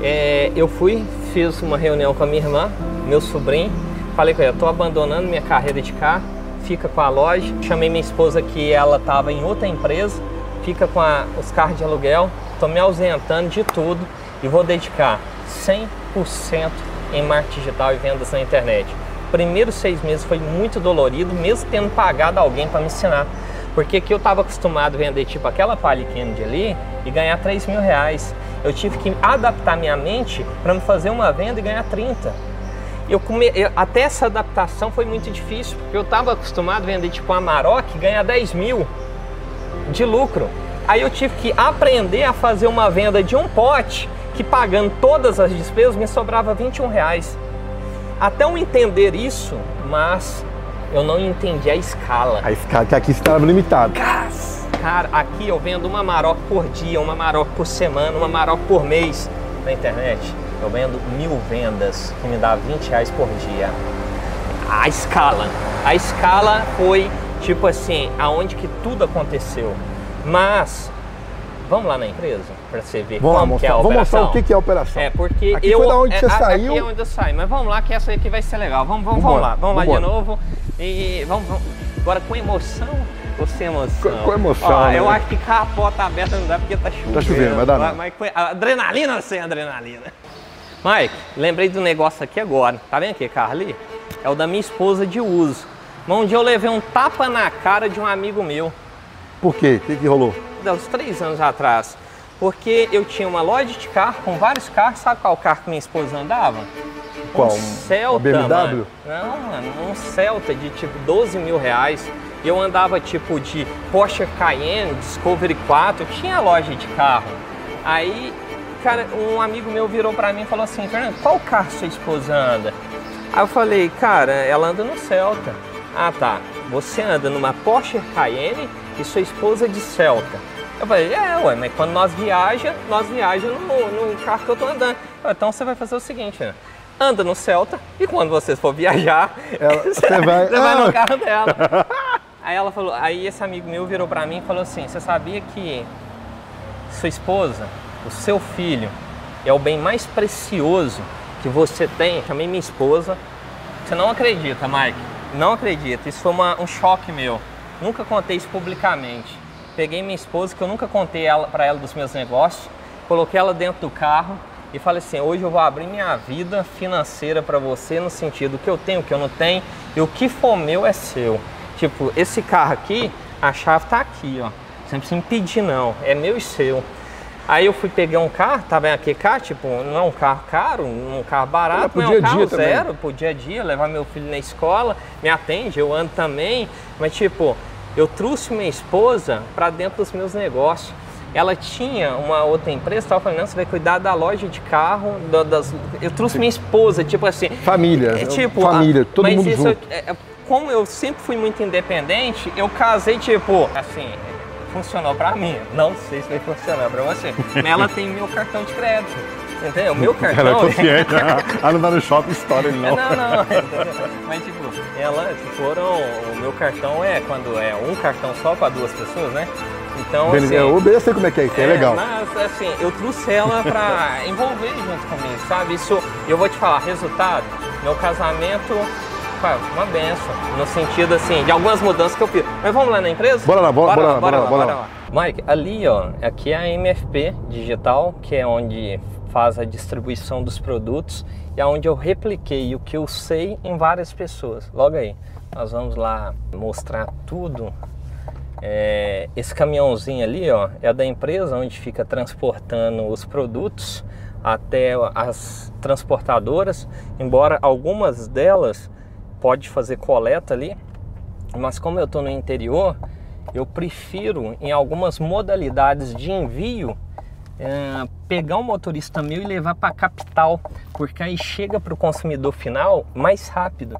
é, eu fui, fiz uma reunião com a minha irmã, meu sobrinho, falei com ele, eu tô abandonando minha carreira de carro, fica com a loja, chamei minha esposa que ela estava em outra empresa, fica com a- os carros de aluguel, estou me ausentando de tudo e vou dedicar 100% em marketing digital e vendas na internet. Primeiros seis meses foi muito dolorido, mesmo tendo pagado alguém para me ensinar. Porque que eu estava acostumado a vender tipo aquela Palio Kennedy ali e ganhar 3 mil reais. Eu tive que adaptar minha mente para me fazer uma venda e ganhar 30. Eu come... Eu, até essa adaptação foi muito difícil, porque eu estava acostumado a vender tipo uma Maroc e ganhar 10 mil de lucro. Aí eu tive que aprender a fazer uma venda de um pote que pagando todas as despesas me sobrava 21 reais. Até eu entender isso, mas eu não entendi a escala. A escala, que aqui estava limitado. Cara, aqui eu vendo uma Maroc por dia, uma Maroc por semana, uma Maroc por mês na internet. Eu vendo mil vendas, que me dá 20 reais por dia. A escala. A escala foi tipo assim, aonde que tudo aconteceu. Mas vamos lá na empresa para você ver Vamos, como que é a vamos operação. mostrar o que é a operação. É, porque Aqui eu foi da onde é, você a- saiu. Aqui é onde eu saio, mas vamos lá que essa aqui vai ser legal. Vamos, vamos, vamos lá, vamos lá de novo. E vamos, vamos. agora com emoção ou sem emoção? Com- com emoção, Ó, né? Eu acho que com a porta aberta não dá porque tá chovendo. Tá chovendo, vai dar Mas, não. mas adrenalina sem adrenalina? Mike, lembrei do negócio aqui agora. Tá vendo aqui, carro ali? É o da minha esposa de uso. Um dia eu levei um tapa na cara de um amigo meu Por quê? O que, que rolou? uns três anos atrás. Porque eu tinha uma loja de carro com vários carros. Sabe qual carro que minha esposa andava? Qual? Um Celta, uma BMW? mano. Não, mano, um Celta de tipo 12 mil reais. E eu andava tipo de Porsche Cayenne, Discovery 4, eu tinha loja de carro. Aí, cara, um amigo meu virou pra mim e falou assim, Fernando, qual carro sua esposa anda? Aí eu falei, cara, ela anda no Celta. Ah tá, você anda numa Porsche Cayenne e sua esposa de Celta. Eu falei, é, ué, mas quando nós viaja, nós viajamos no, no carro que eu tô andando. Eu Então você vai fazer o seguinte, né? anda no Celta e quando vocês for viajar, Ela- você vai- você vai Ah. no carro dela. Aí ela falou, aí esse amigo meu virou pra mim e falou assim, você sabia que sua esposa, o seu filho, é o bem mais precioso que você tem? Chamei minha esposa. Você não acredita, Mike? Não acredita. Isso foi uma- um choque meu. Nunca contei isso publicamente. Peguei minha esposa, que eu nunca contei para ela dos meus negócios, coloquei ela dentro do carro e falei assim: hoje eu vou abrir minha vida financeira para você, no sentido que eu tenho, o que eu não tenho, e o que for meu é seu. Tipo, esse carro aqui, a chave tá aqui, ó. Você não precisa me pedir, não. É meu e seu. Aí eu fui pegar um carro, vendo aqui, carro, tipo, não é um carro caro, um carro barato, não é dia um a carro dia também. zero, pro dia a dia, levar meu filho na escola, me atende, eu ando também, mas tipo, eu trouxe minha esposa para dentro dos meus negócios. Ela tinha uma outra empresa, estava falando, não, você vai cuidar da loja de carro, da- das... eu trouxe minha esposa, tipo assim, Família. é, tipo, família, todo mas mundo isso junto. é- é- como eu sempre fui muito independente, eu casei, tipo, assim, funcionou pra mim. Não sei se vai funcionar pra você. Mas ela tem meu cartão de crédito. Entendeu? Meu cartão. Ela é consciente. ela não vai no shopping história, É, não. não, não, entendeu? Mas tipo, ela, se foram. O meu cartão é quando é um cartão só pra duas pessoas, né? Então, Beleza, assim, eu eu sei como é que é isso, é, legal. Mas assim, eu trouxe ela pra envolver junto comigo, sabe? Isso, eu vou te falar, resultado, meu casamento, cara, uma benção. No sentido assim, de algumas mudanças que eu fiz. Mas vamos lá na empresa? Bora lá, bora- bora lá, bora lá, bora lá. Mike, ali ó, aqui é a MFP Digital, que é onde faz a distribuição dos produtos e é onde eu repliquei o que eu sei em várias pessoas. Logo aí, nós vamos lá mostrar tudo é, esse caminhãozinho ali, ó, é da empresa onde fica transportando os produtos até as transportadoras, embora algumas delas pode fazer coleta ali, mas como eu estou no interior, eu prefiro em algumas modalidades de envio é, pegar um motorista meu e levar para a capital, porque aí chega para o consumidor final mais rápido.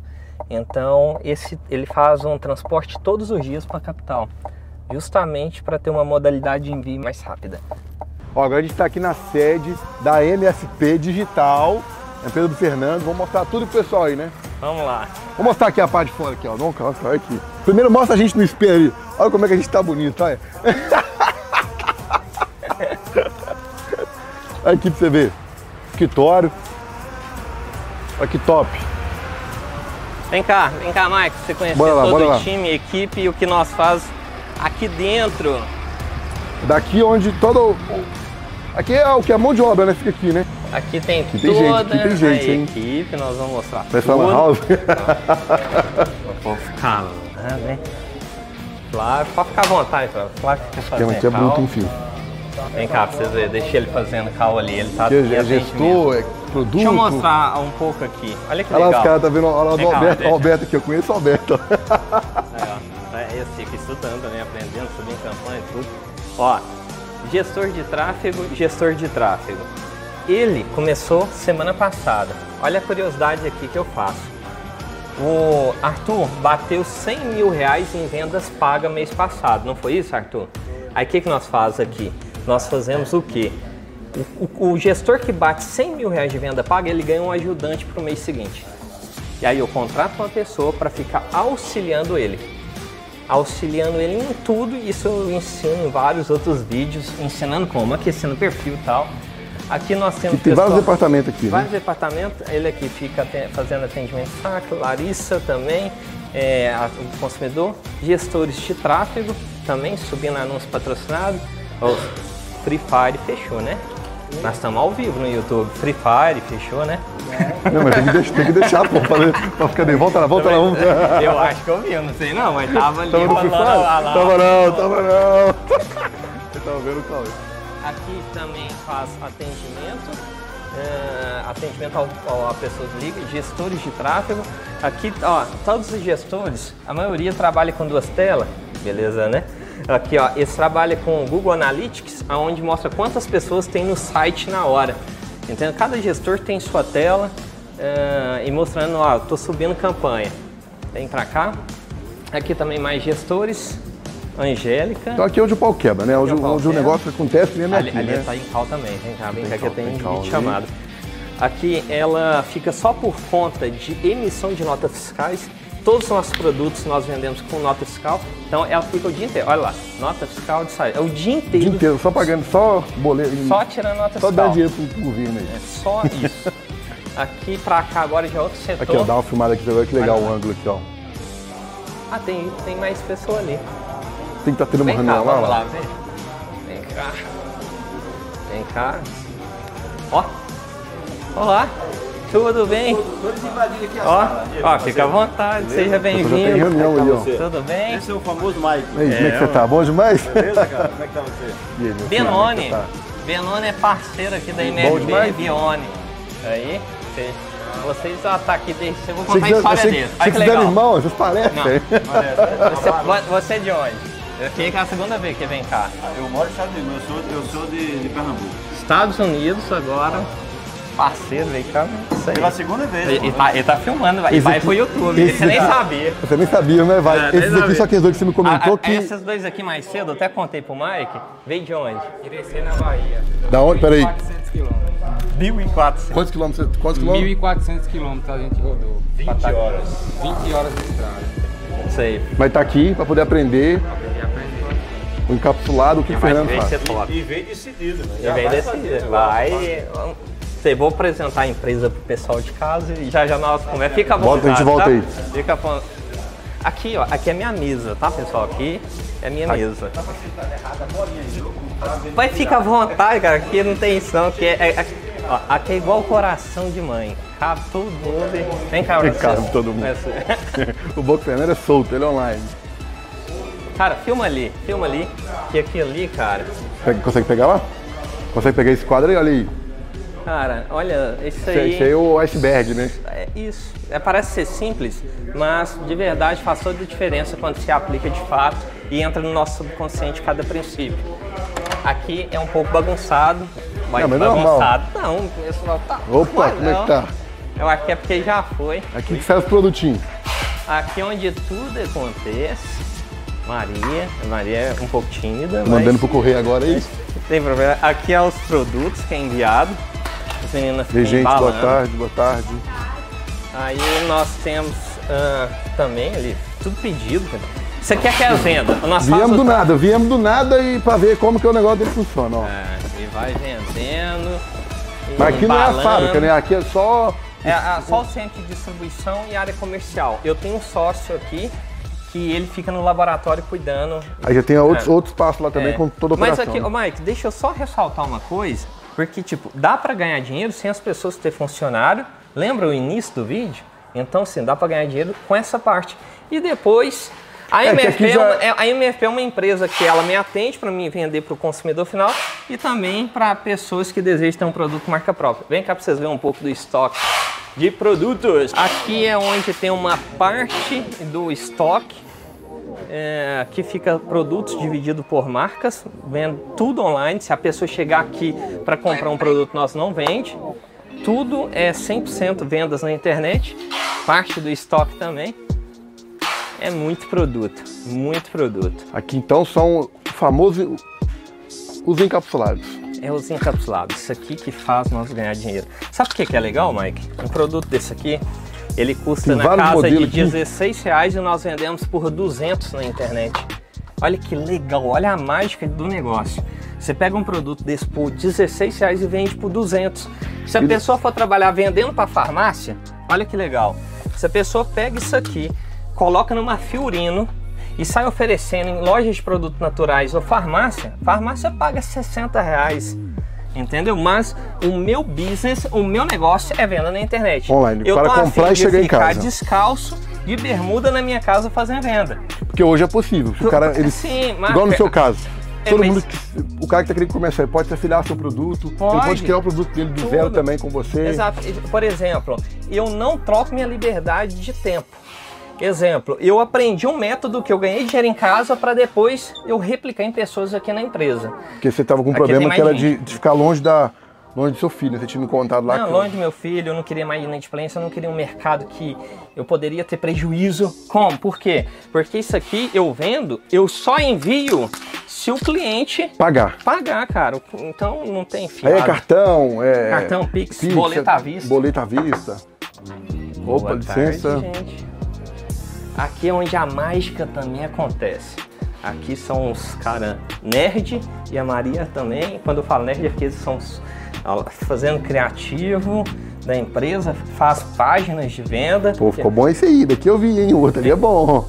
Então esse, ele faz um transporte todos os dias para a capital, justamente para ter uma modalidade de envio mais rápida. Ó, agora a gente está aqui na sede da MFP Digital, empresa do Fernando. Vamos mostrar tudo pro pessoal aí, né? Vamos lá. Vou mostrar aqui a parte de fora, aqui, ó. Vamos, calma, calma, aqui. Primeiro mostra a gente no espelho ali. Olha como é que a gente tá bonito, olha. Olha aqui pra você ver. Escritório. Olha que top. Vem cá, vem cá, Mike, você conhecer lá, todo o time, equipe e o que nós faz aqui dentro. Daqui onde todo Aqui é o que? A mão de obra, né? Fica aqui, né? Aqui tem tem toda gente, aqui tem gente, a hein? equipe, nós vamos mostrar Parece tudo. house. Vou ficar né? Flávio, pode ficar à vontade, Flávio. Flávio fica fazendo aqui é. Bluetooth, filho. Vem cá pra vocês verem, deixa ele fazendo cal ali, ele tá Aqui é gestor, é produto. Deixa eu mostrar um pouco aqui. Olha que Olha lá legal. os caras, tá vendo? Olha lá o Alberto, o Alberto aqui, eu conheço o Alberto. É, ó. Esse aqui estudando também, aprendendo, subindo campanha e tudo. Ó, gestor de tráfego, gestor de tráfego. Ele começou semana passada. Olha a curiosidade aqui que eu faço. O Arthur bateu 100 mil reais em vendas pagas mês passado, não foi isso, Arthur? Aí o que, que nós fazemos aqui? Nós fazemos o quê? O, o- o gestor que bate 100 mil reais de venda paga, ele ganha um ajudante para o mês seguinte. E aí eu contrato uma pessoa para ficar auxiliando ele. Auxiliando ele em tudo, isso eu ensino em vários outros vídeos, ensinando como, aquecendo perfil e tal. Aqui nós temos tem vários departamentos aqui, né? Vários departamentos, ele aqui fica fazendo atendimento saco, Larissa também, é, a- o consumidor, gestores de tráfego também, subindo anúncio patrocinado. Ó, Free Fire fechou, né? Nós estamos ao vivo no YouTube. Free Fire fechou, né? Não, mas tem que deixar, tem que deixar pô, pra, pra ficar bem. Volta lá, volta lá, vamos. Eu acho que eu vi, eu não sei não, mas tava ali Tava no Free Fire? ó lá. Tava não, tava não. Você tava vendo o Cauê. Aqui também faz atendimento, eh, atendimento ao, ao, a pessoas ligam, gestores de tráfego. Aqui, ó, todos os gestores, a maioria trabalha com duas telas, beleza, né? Aqui, ó, eles trabalham com o Google Analytics, onde mostra quantas pessoas tem no site na hora. Entendeu? Cada gestor tem sua tela eh, e mostrando, ó, tô subindo campanha. Vem pra cá. Aqui também mais gestores. Angélica. Então aqui é onde o pau quebra, né? Onde, é o onde o negócio acontece mesmo é Ali, aqui, ali né? tá em cal também, vem cá, vem cá que tem vídeo cal ali. chamado. Aqui ela fica só por conta de emissão de notas fiscais. Todos os nossos produtos nós vendemos com nota fiscal. Então ela fica o dia inteiro. Olha lá, nota fiscal de saída. É o dia O inteiro, dia inteiro, só pagando, só boleto. só tirando nota Só fiscal. dando dinheiro pro, governo aí. É só isso. aqui pra cá agora já é outro setor. Aqui, ó, dá uma filmada aqui, você vai ver que legal Olha lá. o ângulo aqui, ó. Ah, tem, tem mais pessoa ali. Tem que estar tendo uma Vem cá, lá, vamos lá, vem. Vem cá. Vem cá. Ó. Olá. Tudo bem? Ó, ó, fica à vontade, seja Você já tem bem-vindo. reunião aí, ó. Tudo bem? Esse é o famoso Mike. E aí, como é que você tá? Bom demais? Beleza, cara? Como é que tá você? E aí, meu filho, é tá? Benoni é parceiro aqui da demais. Bione. Aí, você- vocês já tá aqui desde... Eu vou contar a quiser, história você, dele. você Olha que legal. irmão, vocês parecem. Não. Você, você é de onde? Eu fiquei a segunda vez que vem cá. Eu moro em Estados Unidos, eu sou, eu sou de, de Pernambuco. Estados Unidos agora, parceiro, vem cá. Isso aí. Pela segunda vez. Ele, ele tá, ele tá filmando, vai, e Esse vai aqui- pro YouTube, esse você nem sabia. Você nem sabia, né? Vai. É, Esses aqui sabia. só aqueles dois que você me comentou Ah, ah, que. Esses dois aqui mais cedo, eu até contei pro Mike, veio de onde? Irecê na Bahia. Da onde? Peraí. 1.400 quilômetros. 1.400. Quantos quilômetros? você- Quantos quilômetros? 1.400 quilômetros a gente rodou. 20 horas. 20 horas de estrada. Vai estar aqui para poder aprender o encapsulado, o que o Vai Fernando faz. ser top. E veio decidido, né? E vem decidir. Vai. Sei, vou apresentar a empresa pro pessoal de casa e já já nós conversa. Fica à Volta, vontade. a gente volta tá? aí. Fica à vontade. Aqui, ó, aqui é minha mesa, tá, pessoal? Aqui é minha mesa. Vai ficar à vontade, cara, aqui não tem som, aqui é, é- é- ó, aqui é igual coração de mãe. Cabe todo mundo. Vem cá, você. cabe todo mundo. O Boco Fernando é solto, ele é online. Cara, filma ali, filma ali, que aqui ali, cara, Consegue pegar lá? Consegue pegar esse quadro aí? Olha aí. cara, olha, isso aí... esse aí é o iceberg, né? É isso. É, parece ser simples, mas de verdade faz toda a diferença quando se aplica de fato e entra no nosso subconsciente cada princípio. Aqui é um pouco bagunçado. Vai Não, mas normal. bagunçado. Não, o pessoal tá. Opa, como é que não. tá? Eu acho que é porque já foi. Aqui que sai os produtinhos. Aqui é onde tudo acontece. Maria. Maria é um pouco tímida, Mandando mas pro correio agora aí. não tem problema. Aqui é os produtos que é enviado. As meninas ficam gente, boa embalando. tarde, boa tarde. Aí nós temos ah, também ali, tudo pedido. cara. Você quer que é a venda? Nós Viemos do nada, viemos do nada e pra ver como que o negócio dele funciona, ó. É, e vai vendendo. e Mas aqui não é a embalando. fábrica, né? Aqui é só. É a- só o centro de distribuição e área comercial. Eu tenho um sócio aqui que ele fica no laboratório cuidando. Aí já tem outros, É. outros passos lá também É. com toda a Mas operação. aqui, ô Mike, deixa eu só ressaltar uma coisa, porque tipo, dá pra ganhar dinheiro sem as pessoas ter funcionário. Lembra o início do vídeo? Então, sim, dá pra ganhar dinheiro com essa parte. E depois, a É que MFP é, já- uma, é- a MFP é uma empresa que ela me atende para me vender para o consumidor final e também para pessoas que desejam ter um produto marca própria. Vem cá para vocês verem um pouco do estoque de produtos. Aqui é onde tem uma parte do estoque é, aqui fica produtos dividido por marcas, vendo tudo online. Se a pessoa chegar aqui para comprar um produto nosso, não vende. Tudo é 100% vendas na internet, parte do estoque também. É muito produto, muito produto. Aqui então são o famoso os encapsulados. É os encapsulados, isso aqui que faz nós ganhar dinheiro. Sabe o que que é legal, Mike? Um produto desse aqui, ele custa Tem na casa de modelos aqui. 16 reais e nós vendemos por 200 na internet. Olha que legal, olha a mágica do negócio. Você pega um produto desse por 16 reais e vende por 200. Se a pessoa for trabalhar vendendo para farmácia, olha que legal. Se a pessoa pega isso aqui, coloca numa Fiorino e sai oferecendo em lojas de produtos naturais ou farmácia, farmácia paga 60 reais. Entendeu? Mas o meu business, o meu negócio é venda na internet. Online, Eu para tô comprar e de chegar em ficar casa. descalço, de bermuda na minha casa fazendo venda. Porque hoje é possível. O cara, ele, Sim, mas- igual no seu caso. É, Todo mas- mundo, o cara que tá querendo começar, ele pode se afiliar ao seu produto, ele Pode. pode criar o produto dele do Tudo. zero também com você. Exato. Por exemplo, eu não troco minha liberdade de tempo. Exemplo, eu aprendi um método que eu ganhei dinheiro em casa para depois eu replicar em pessoas aqui na empresa. Porque você tava com um Aqui problema que era de, de ficar longe da longe do seu filho. né? Você tinha me contado lá Não, que longe do meu filho, eu não queria mais inadimplência, eu não queria um mercado que eu poderia ter prejuízo. Como? Por quê? Porque isso aqui eu vendo, eu só envio se o cliente pagar. pagar, cara. Então não tem fiado. é cartão, é. Cartão, Pix, boleto à vista. Boleto à vista. Opa, Boa licença. tarde, gente. Aqui é onde a mágica também acontece. Aqui são os caras nerd e a Maria também. Quando eu falo nerd é porque eles são fazendo criativo da empresa, faz páginas de venda. Pô, ficou bom esse aí. Daqui eu vi, hein? O outro ali é bom.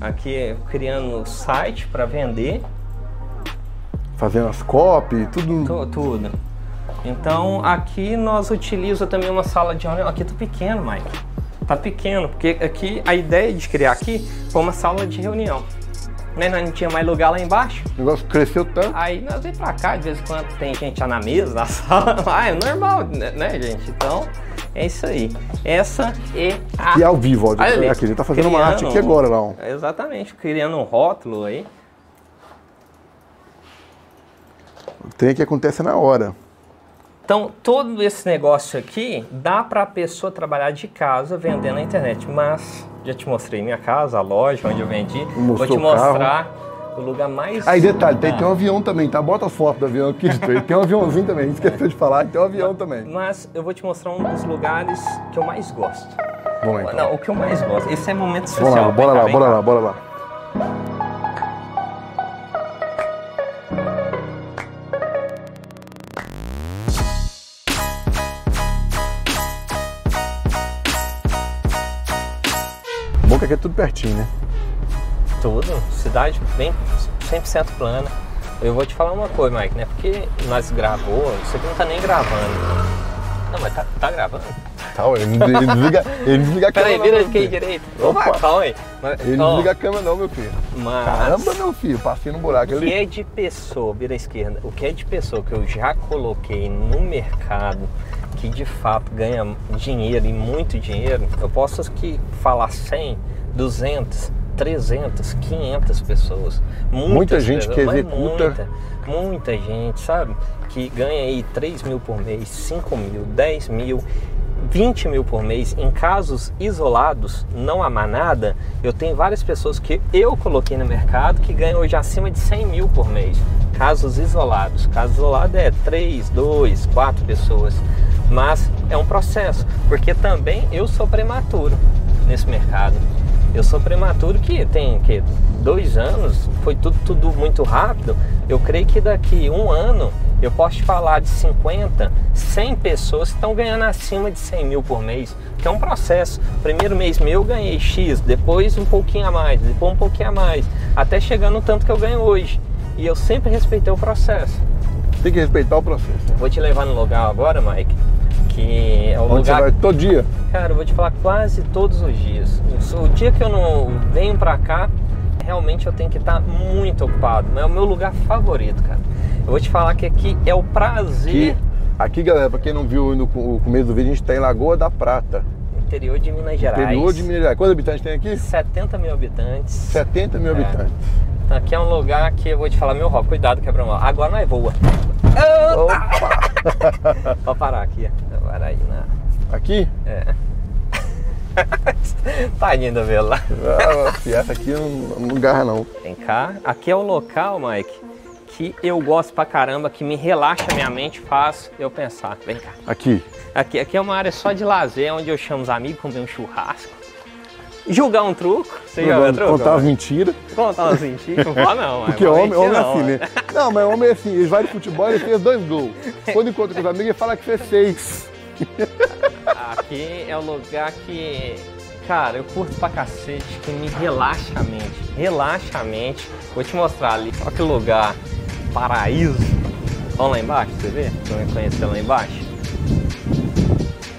Aqui criando site para vender Fazendo as copy, tudo. tu- tudo. Então aqui nós utilizamos também uma sala de reunião. Aqui tá pequeno, Mike. Tá pequeno, porque aqui a ideia de criar aqui foi uma sala de reunião. Né? Nós não tinha mais lugar lá embaixo. O negócio cresceu tanto. Aí nós vem pra cá, de vez em quando tem gente lá na mesa, na sala. Ah, é normal, né, né, gente? Então, é isso aí. Essa é a. E ao vivo, ó. Olha aqui, ele tá fazendo uma arte aqui agora, lá. ó. Exatamente, criando um rótulo aí. Tem que acontecer na hora. Então, todo esse negócio aqui dá para a pessoa trabalhar de casa vendendo na internet. Mas já te mostrei minha casa, a loja onde eu vendi. Vou Mostrou te o carro. mostrar o lugar mais. Aí, detalhe, tem, tem um avião também, tá? Bota as fotos do avião aqui. Tem um aviãozinho também, esqueceu de falar, tem um avião também. Mas eu vou te mostrar um dos lugares que eu mais gosto. Vamos lá, então. Não, o que eu mais gosto. Esse é momento especial. Vamos lá, bora lá, bora lá, bora lá. Bom que aqui é tudo pertinho, né? Tudo. Cidade bem 100% plana. Eu vou te falar uma coisa, Mike, né? Porque nós gravou, isso aqui não tá nem gravando. Não, mas tá, tá gravando. Tá, ele não desliga, ele desliga a câmera. Peraí, vira aqui direito. Opa. Calma aí. Mas, Ele não desliga a câmera não, meu filho. mas Caramba, meu filho, passei no buraco o que ali. é de pessoa, vira esquerda, o que é de pessoa que eu já coloquei no mercado que de fato ganha dinheiro e muito dinheiro, eu posso aqui falar 100, 200, 300, 500 pessoas. Muitas Muita gente pessoas, que executa. Muita, muita gente, sabe? Que ganha aí 3 mil por mês, 5 mil, 10 mil. 20 mil por mês, em casos isolados, não há manada, eu tenho várias pessoas que eu coloquei no mercado que ganham hoje acima de 100 mil por mês. Casos isolados. Caso isolado é 3, 2, 4 pessoas. Mas é um processo, porque também eu sou prematuro nesse mercado. Eu sou prematuro que tem que dois anos, foi tudo, tudo muito rápido. Eu creio que daqui um ano Eu posso te falar de 50, 100 pessoas que estão ganhando acima de 100 mil por mês, que é um processo. Primeiro mês meu eu ganhei X, depois um pouquinho a mais, depois um pouquinho a mais, até chegar no tanto que eu ganho hoje. E eu sempre respeitei o processo. Tem que respeitar o processo. né? Vou te levar no lugar agora, Mike, que é o Onde lugar. você vai todo dia? Cara, eu vou te falar quase todos os dias. O dia que eu não venho pra cá, realmente eu tenho que estar muito ocupado. Mas é o meu lugar favorito, cara. Eu vou te falar que aqui é o prazer Aqui, aqui, galera, pra quem não viu no começo do vídeo, a gente tá em Lagoa da Prata, interior de Minas Gerais. interior de Minas Gerais. Quantos habitantes tem aqui? 70 mil habitantes. 70 mil habitantes. Aqui é um lugar que eu vou te falar, meu Rob, cuidado, quebra mal. Agora nós voa. Opa! Pode parar aqui. Né? Aqui? Tadinho da vela. Ah, fi, essa aqui não, não garra não. Vem cá. Aqui é o local, Mike, que eu gosto pra caramba, que me relaxa minha mente, faz eu pensar. Vem cá. Aqui. Aqui, aqui é uma área só de lazer, onde eu chamo os amigos, comer um churrasco, julgar um truco. Você viu truco? Contar as mano? mentiras. Contar umas mentiras. Não fala não. Porque mas homem, homem é assim, né? Não, mas homem é assim, ele vai de futebol e fez dois gols. Quando encontra com os amigos, ele fala que fez seis. Aqui é o lugar que, cara, eu curto pra cacete, que me relaxa a mente. Relaxa a mente. Vou te mostrar ali. Olha que lugar. Paraíso. Vamos lá embaixo, você vê? Você vai conhecer lá embaixo?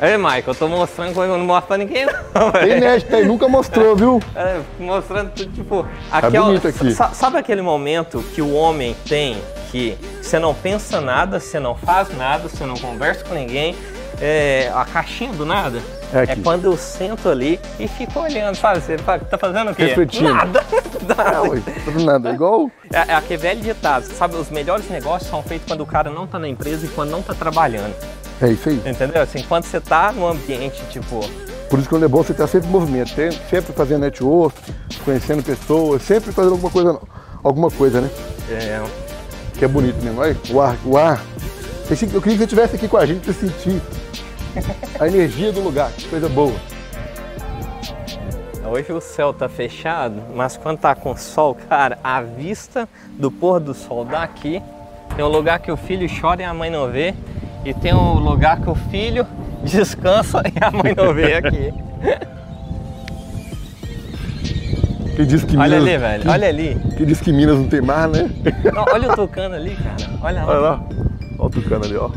Ei, Michael, eu tô mostrando coisa que eu não mostro pra ninguém, não. Tem velho. net, tem, nunca mostrou, viu? É, mostrando tudo, tipo. Aqui é o- bonito aqui. sa- Sabe aquele momento que o homem tem que você não pensa nada, você não faz nada, você não conversa com ninguém, é, a caixinha do nada? É aqui. quando eu sento ali e fico olhando, sabe? Você tá fazendo o quê? Refletindo. Nada. Ah, nada. ué, tudo nada. Igual É, é aquele velho ditado, sabe? Os melhores negócios são feitos quando o cara não tá na empresa e quando não tá trabalhando. É isso aí. Entendeu? Assim, quando você tá num ambiente, tipo, Por isso que quando é bom você estar sempre em movimento, sempre fazendo network, conhecendo pessoas, sempre fazendo alguma coisa, alguma coisa, né? é, Que é bonito mesmo. Olha, o ar, o ar. Eu queria que você estivesse aqui com a gente pra sentir a energia do lugar, que coisa boa. Hoje o céu tá fechado, mas quando tá com sol, cara, a vista do pôr do sol daqui tem um lugar que o filho chora e a mãe não vê, e tem um lugar que o filho descansa e a mãe não vê aqui. Que diz que Olha Minas, ali, velho, olha ali. Que diz que Minas não tem mar, né? Não, olha o tucano ali, cara. Olha Olha lá. lá. Olha o tucano ali, ó.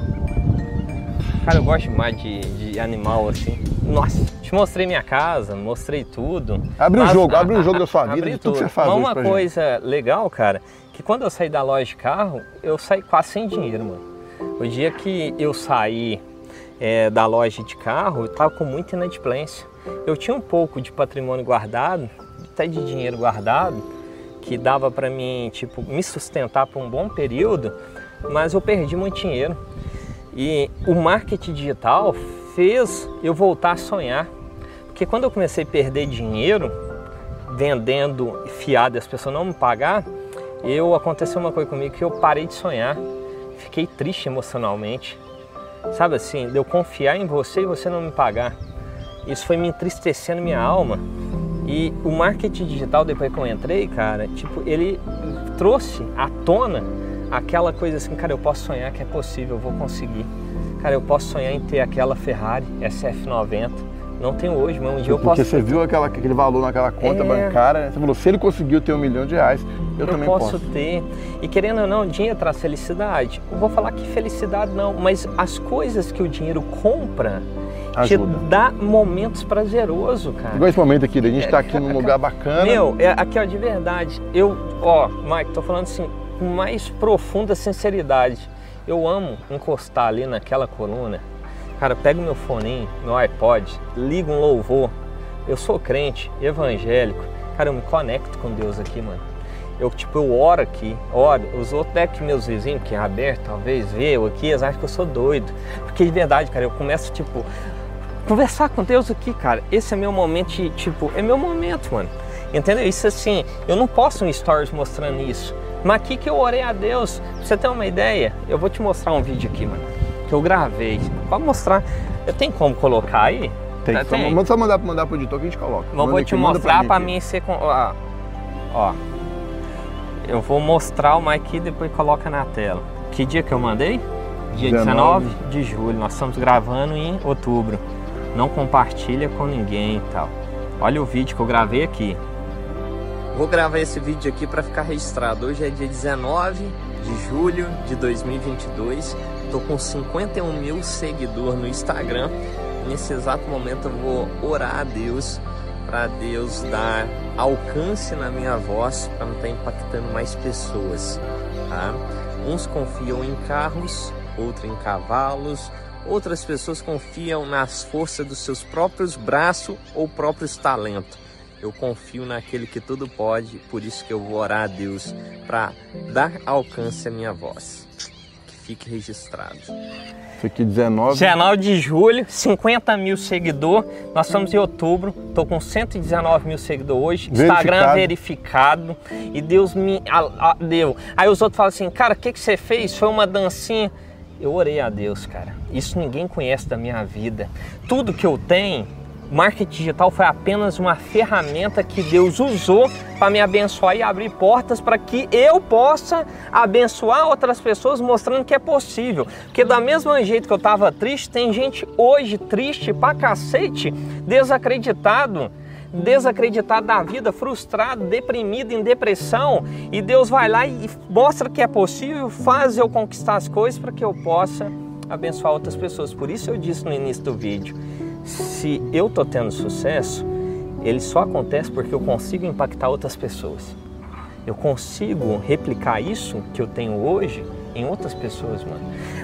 Cara, eu gosto mais de, de animal assim. Nossa, te mostrei minha casa, mostrei tudo. Abre o jogo, abre o jogo da sua vida, de tudo que você faz Mas uma pra gente. coisa legal, cara, que quando eu saí da loja de carro, eu saí quase sem dinheiro, mano. O dia que eu saí é, da loja de carro, eu tava com muita inadimplência. Eu tinha um pouco de patrimônio guardado, até de dinheiro guardado, que dava pra mim, tipo, me sustentar por um bom período, mas eu perdi muito dinheiro. E o marketing digital fez eu voltar a sonhar. Porque quando eu comecei a perder dinheiro, vendendo fiado e as pessoas não me pagar, eu aconteceu uma coisa comigo que eu parei de sonhar. Fiquei triste emocionalmente. Sabe assim, de eu confiar em você e você não me pagar. Isso foi me entristecendo minha alma. E o marketing digital, depois que eu entrei, cara, tipo, ele trouxe à tona aquela coisa assim, cara, eu posso sonhar que é possível, eu vou conseguir. Cara, eu posso sonhar em ter aquela Ferrari SF90. Não tenho hoje, mas um dia eu Porque posso você viu aquela, aquele valor naquela conta É. bancária, né? Você falou, se ele conseguiu ter um milhão de reais, eu, eu também posso, posso. ter. E querendo ou não, dinheiro traz felicidade. Eu vou falar que felicidade não, mas as coisas que o dinheiro compra Ajuda. te dá momentos prazerosos, cara. Igual esse momento aqui, a gente tá aqui num lugar bacana. Meu, é, aqui ó, de verdade, eu, ó, Mike, tô falando assim, com mais profunda sinceridade. Eu amo encostar ali naquela coluna. Cara, pego meu foninho, meu iPod, ligo um louvor. Eu sou crente, evangélico. Cara, eu me conecto com Deus aqui, mano. Eu, tipo, eu oro aqui, oro. Os outros, até que meus vizinhos, que é aberto, talvez, vê eu aqui, eles acham que eu sou doido. Porque de verdade, cara, eu começo, tipo, conversar com Deus aqui, cara. Esse é meu momento, tipo, é meu momento, mano. Entendeu? Isso assim, eu não posto um stories mostrando isso. Mas aqui que eu orei a Deus, pra você ter uma ideia, eu vou te mostrar um vídeo aqui, mano. Que eu gravei. Pode mostrar. Eu tenho como colocar aí? Tem, Tá, só, manda só mandar, mandar pro editor que a gente coloca. Manda vou aqui, te manda mostrar pra aqui. mim ser com. Ó, ó. Eu vou mostrar o Mike e depois coloca na tela. Que dia que eu mandei? Dia 19 de julho. Nós estamos gravando em outubro. Não compartilha com ninguém e tal. Olha o vídeo que eu gravei aqui. Vou gravar esse vídeo aqui para ficar registrado. Hoje é dia 19 de julho de 2022. Tô com 51 mil seguidores no Instagram. Nesse exato momento eu vou orar a Deus para Deus dar alcance na minha voz para não estar tá impactando mais pessoas. Tá? Uns confiam em carros, outros em cavalos, outras pessoas confiam nas forças dos seus próprios braços ou próprios talentos. Eu confio naquele que tudo pode, por isso que eu vou orar a Deus para dar alcance à minha voz. Que fique registrado. Isso aqui 19. 19 de julho, 50 mil seguidores. Nós estamos em outubro, estou com 119 mil seguidores hoje. Verificado. Instagram verificado. E Deus me a, a, deu. Aí os outros falam assim, cara, o que, que você fez? Foi uma dancinha. Eu orei a Deus, cara. Isso ninguém conhece da minha vida. Tudo que eu tenho marketing digital foi apenas uma ferramenta que Deus usou para me abençoar e abrir portas para que eu possa abençoar outras pessoas, mostrando que é possível. Porque da mesma jeito que eu estava triste, tem gente hoje triste pra cacete, desacreditado desacreditado da vida, frustrado, deprimido, em depressão, e Deus vai lá e mostra que é possível, faz eu conquistar as coisas para que eu possa abençoar outras pessoas. Por isso eu disse no início do vídeo, se eu tô tendo sucesso, ele só acontece porque eu consigo impactar outras pessoas. Eu consigo replicar isso que eu tenho hoje em outras pessoas, mano.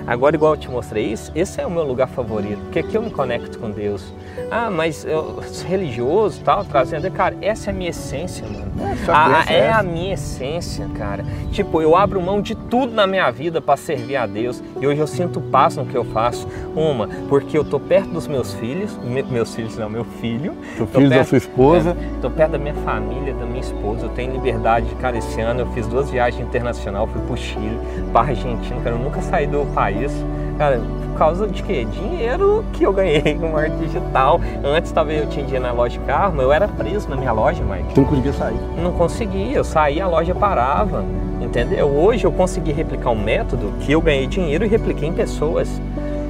Agora, igual eu te mostrei isso, esse é o meu lugar favorito, porque aqui eu me conecto com Deus. Ah, mas eu sou religioso tal, trazendo. Cara, essa é a minha essência, mano. Essa Ah, é é a minha essência, cara. Tipo, eu abro mão de tudo na minha vida para servir a Deus. E hoje eu sinto paz no que eu faço. Uma, porque eu tô perto dos meus filhos. Me- meus filhos não, meu filho. Seu filho da perto- sua esposa. é, tô perto da minha família, da minha esposa. Eu tenho liberdade. Cara, esse ano eu fiz duas viagens internacionais. Fui pro Chile, pra Argentina. Cara, eu nunca saí do país. Cara, por causa de quê? Dinheiro que eu ganhei com marketing digital. Antes talvez eu tinha dinheiro na loja de carro, mas eu era preso na minha loja, Mike. Você não conseguia sair. Não conseguia, eu saía, a loja parava, entendeu? Hoje eu consegui replicar um método que eu ganhei dinheiro e repliquei em pessoas.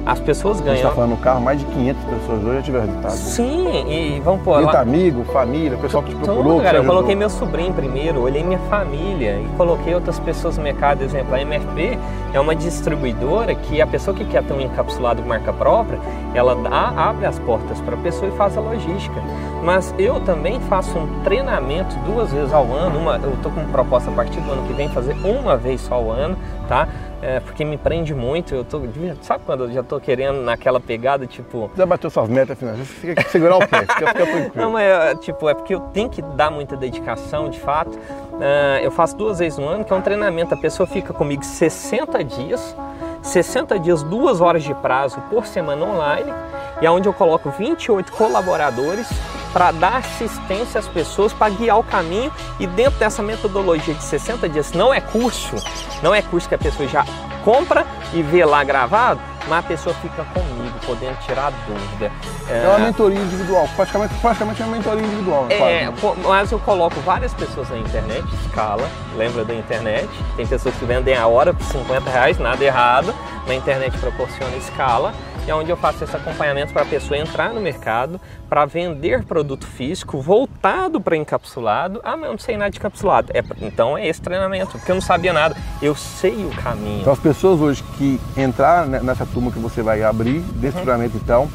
As pessoas A gente está ganham. falando no carro, mais de 500 pessoas hoje já tiveram resultado. Sim, e vamos pôr 30 lá. amigos, família, o pessoal que te procurou. Tudo, cara, eu coloquei meu sobrinho primeiro, olhei minha família e coloquei outras pessoas no mercado. Exemplo, a MFP é uma distribuidora que a pessoa que quer ter um encapsulado marca própria, ela dá, abre as portas para a pessoa e faz a logística. Mas eu também faço um treinamento duas vezes ao ano. Uma, eu estou com proposta a partir do ano que vem fazer uma vez só ao ano, tá? É, porque me prende muito. Eu tô, sabe quando eu já tô querendo naquela pegada tipo Já bateu suas metas financeiras, você tem que segurar o pé, quer ficar tranquilo. não, mas é, tipo, é porque eu tenho que dar muita dedicação, de fato. Ah, eu faço duas vezes no ano, que é um treinamento. A pessoa fica comigo 60 dias, 60 dias, duas horas de prazo por semana online, e é onde eu coloco 28 colaboradores para dar assistência às pessoas, para guiar o caminho. E dentro dessa metodologia de 60 dias, não é curso, não é curso que a pessoa já compra e vê lá gravado, mas a pessoa fica comigo, podendo tirar dúvida. É uma mentoria individual, praticamente, praticamente é uma mentoria individual. né, É, quase. mas eu coloco várias pessoas na internet, escala, lembra da internet? Tem pessoas que vendem a hora por 50 reais, nada errado. Na internet proporciona escala. É onde eu faço esse acompanhamento para a pessoa entrar no mercado, para vender produto físico voltado para encapsulado. Ah, mas eu não sei nada de encapsulado. É, então é esse treinamento, porque eu não sabia nada. Eu sei o caminho. Então as pessoas hoje que entraram ne- nessa turma que você vai abrir, desse Uhum. treinamento então,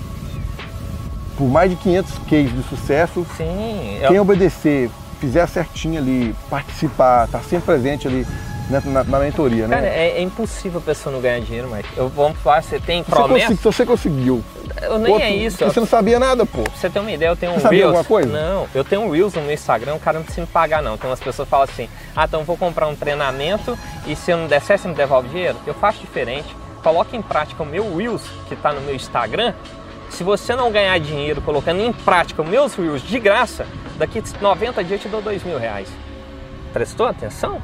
por mais de 500 cases de sucesso, Sim, quem eu, obedecer, fizer certinho ali, participar, estar sempre presente ali na, na- na mentoria, né? cara, é, é impossível a pessoa não ganhar dinheiro, Mike. Eu, vamos falar, você tem você, promessa? consegui- se você conseguiu, Eu nem outro- é isso. Você não sabia nada, pô. Pra você ter uma ideia, eu tenho um Você sabia Reels. alguma coisa? Não, eu tenho um Reels no meu Instagram, o cara não precisa me pagar não. Tem umas pessoas que falam assim, ah, então eu vou comprar um treinamento e se eu não der certo, você me devolve dinheiro? Eu faço diferente. Coloque em prática o meu Reels, que está no meu Instagram. Se você não ganhar dinheiro colocando em prática os meus Reels de graça, daqui 90 dias eu te dou dois mil reais. Prestou atenção?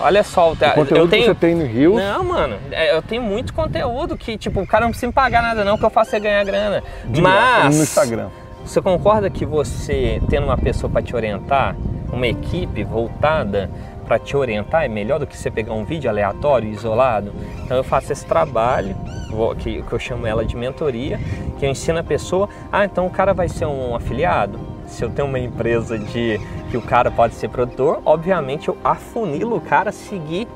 Olha só, O conteúdo eu tenho... que você tem no Rio, Não, mano, é, eu tenho muito conteúdo que, tipo, o cara não precisa me pagar nada não, que eu faço é ganhar grana. de Mas no Instagram. você concorda que você tendo uma pessoa para te orientar, uma equipe voltada para te orientar é melhor do que você pegar um vídeo aleatório, isolado. Então eu faço esse trabalho, que eu chamo ela de mentoria, que eu ensino a pessoa, ah, então o cara vai ser um afiliado? Se eu tenho uma empresa de que o cara pode ser produtor, obviamente eu afunilo o cara a seguir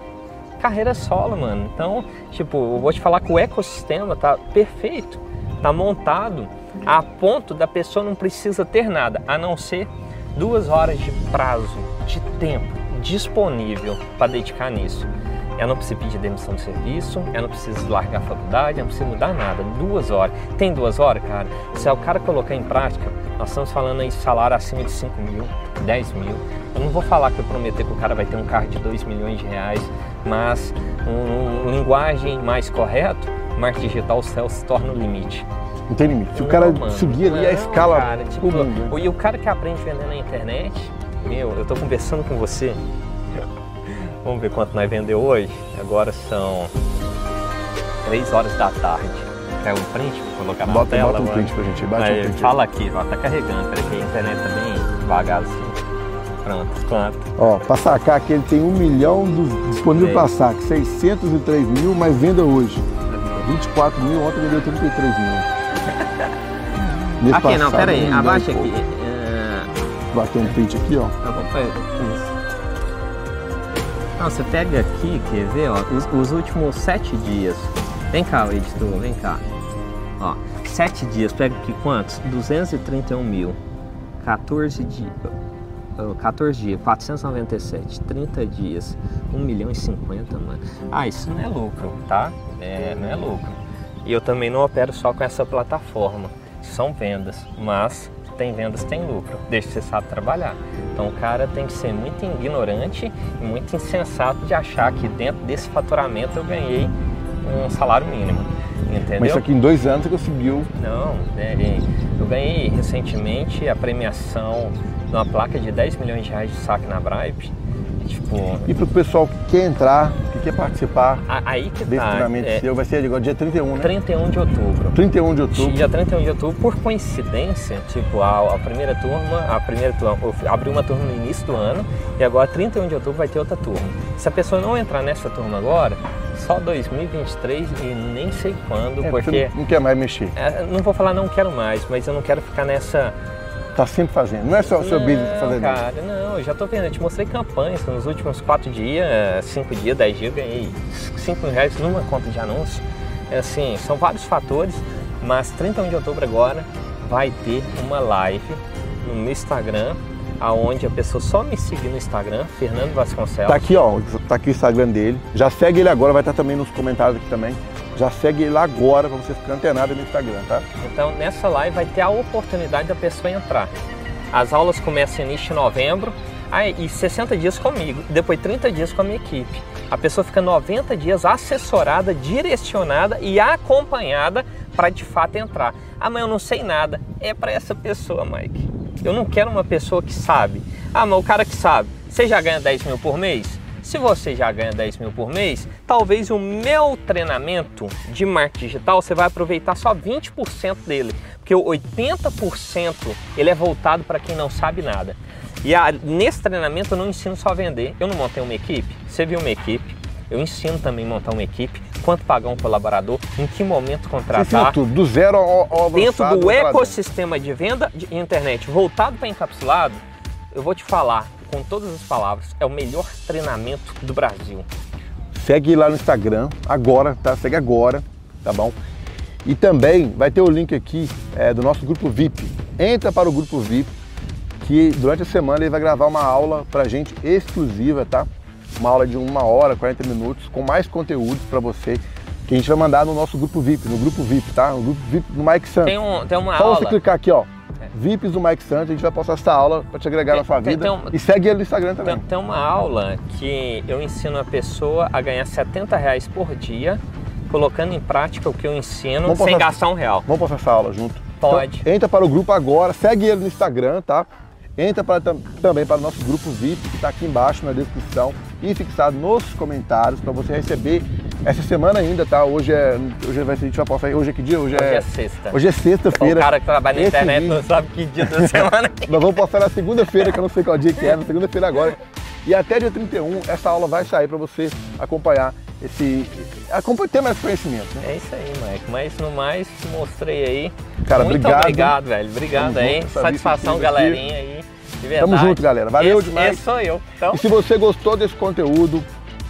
carreira solo, mano. Então, tipo, eu vou te falar que o ecossistema tá perfeito, tá montado a ponto da pessoa não precisa ter nada, a não ser duas horas de prazo, de tempo disponível para dedicar nisso. Eu não preciso pedir demissão do serviço, eu não preciso largar a faculdade, eu não preciso mudar nada. Duas horas. Tem duas horas, cara? Se é o cara colocar em prática, nós estamos falando aí de salário acima de 5 mil, 10 mil. Eu não vou falar que eu prometer que o cara vai ter um carro de 2 milhões de reais, mas um, um linguagem mais correto, marketing digital, o céu se torna o limite. Não tem limite. Se o cara mano. seguir ali a Não, escala cara, tipo, mundo. E o cara que aprende vendendo na internet, meu, eu tô conversando com você. Vamos ver quanto nós vendeu hoje. Agora são 3 horas da tarde. Quer um print pra colocar na Bota, tela? bota um mano? print pra gente. Bate um Aí, print. fala aqui, ó, tá carregando. Peraí que a internet tá bem devagar assim. Pronto, quanto? Ó, pra sacar aqui ele tem um milhão dos- disponível Sei. para saque, 603 mil, mas venda hoje. 24 mil, ontem vendeu 33 mil. Aqui, não, passado, pera um aí, abaixa aqui. É, Bater um print aqui, ó. Eu vou Não, você pega aqui, quer ver, ó, os, os últimos sete dias. Vem cá, editor, vem cá. Ó, sete dias, pega aqui quantos? 231 mil. 14 dias. 14 dias, 497, 30 dias, 1 milhão e 50, mano. Ah, isso não é lucro, tá? É, não é lucro. E eu também não opero só com essa plataforma. São vendas, mas tem vendas, tem lucro, desde que você sabe trabalhar. Então o cara tem que ser muito ignorante e muito insensato de achar que dentro desse faturamento eu ganhei um salário mínimo. Entendeu? Mas isso aqui em dois anos você conseguiu. Não, né, eu ganhei recentemente a premiação de uma placa de 10 milhões de reais de saque na Bribe. E, Tipo, E pro pessoal que quer entrar, que quer participar aí que desse tá. treinamento é, seu, vai ser agora dia 31, né? 31 de outubro. 31 de outubro. Dia 31 de outubro, por coincidência, tipo, a, a primeira turma, a primeira turma, eu abri uma turma no início do ano e agora 31 de outubro vai ter outra turma. Se a pessoa não entrar nessa turma agora, só 2023 e nem sei quando, É, porque não quer mais mexer. é, não vou falar não quero mais, mas eu não quero ficar nessa Tá sempre fazendo. Não é só o seu business fazendo. cara, não, eu já tô vendo, eu te mostrei campanhas nos últimos quatro dias, cinco dias, dez dias, eu ganhei cinco mil reais numa conta de anúncio. É assim, são vários fatores, mas 31 de outubro agora vai ter uma live no meu Instagram, aonde a pessoa só me seguir no Instagram, Fernando Vasconcelos. Tá aqui, ó. Tá aqui o Instagram dele. Já segue ele agora, vai estar também nos comentários aqui também. Já segue ele agora pra você ficar antenado no Instagram, tá? Então nessa live vai ter a oportunidade da pessoa entrar. As aulas começam início de novembro, aí, e 60 dias comigo, depois 30 dias com a minha equipe. A pessoa fica 90 dias assessorada, direcionada e acompanhada para de fato entrar. Ah, mas eu não sei nada. É para essa pessoa, Mike. Eu não quero uma pessoa que sabe. Ah, mas o cara que sabe, você já ganha 10 mil por mês? Se você já ganha 10 mil por mês, talvez o meu treinamento de marketing digital você vai aproveitar só 20% dele, porque o 80% ele é voltado para quem não sabe nada. E a- nesse treinamento eu não ensino só a vender, eu não montei uma equipe, você viu uma equipe, eu ensino também a montar uma equipe, quanto pagar um colaborador, em que momento contratar tudo, do zero ao, ao dentro do ecossistema de venda de internet voltado para encapsulado, eu vou te falar com todas as palavras, é o melhor treinamento do Brasil. Segue lá no Instagram, agora, tá? Segue agora, tá bom? E também vai ter o link aqui é, do nosso grupo VIP. Entra para o grupo VIP, que durante a semana ele vai gravar uma aula pra gente exclusiva, tá? Uma aula de uma hora, 40 minutos, com mais conteúdos para você, que a gente vai mandar no nosso grupo VIP, no grupo VIP, tá? No grupo VIP do Mike Santos. Tem, um, tem uma Só aula. você clicar aqui, ó. VIPs do Mike Santos, a gente vai postar essa aula para te agregar Tem- na sua tem- vida. tem um- E segue ele no Instagram também. Tem, tem uma aula que eu ensino a pessoa a ganhar 70 reais por dia, colocando em prática o que eu ensino Vamos sem postar- gastar um real. Vamos postar essa aula junto? Pode. Então, entra para o grupo agora, segue ele no Instagram, tá? Entra para, tam- também para o nosso grupo VIP, que está aqui embaixo na descrição e fixado nos comentários para você receber essa semana ainda, tá? Hoje é. Hoje vai ser, a gente vai postar. Hoje é que dia? Hoje Hoje é, é sexta. Hoje é o sexta-feira. cara que trabalha na internet vídeo- não sabe que dia da semana é. Nós vamos postar na segunda-feira, que eu não sei qual dia que é, na segunda-feira agora. E até dia 31 essa aula vai sair para você acompanhar esse. acompanhar, ter mais conhecimento. Né? É isso aí, Mike. Mas no mais, mostrei aí. Cara, Muito obrigado. obrigado, velho. Obrigado Tamo aí. junto, Satisfação, galerinha aí. De verdade. Tamo junto, galera. Valeu esse, demais. Esse sou eu. Então, E se você gostou desse conteúdo,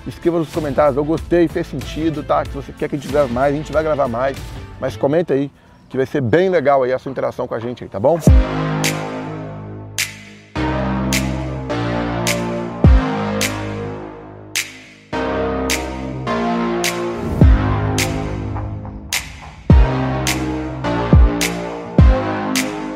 escreva nos comentários, eu gostei, fez sentido, tá? Se você quer que a gente grave mais, a gente vai gravar mais. Mas comenta aí, que vai ser bem legal aí a sua interação com a gente aí, tá bom?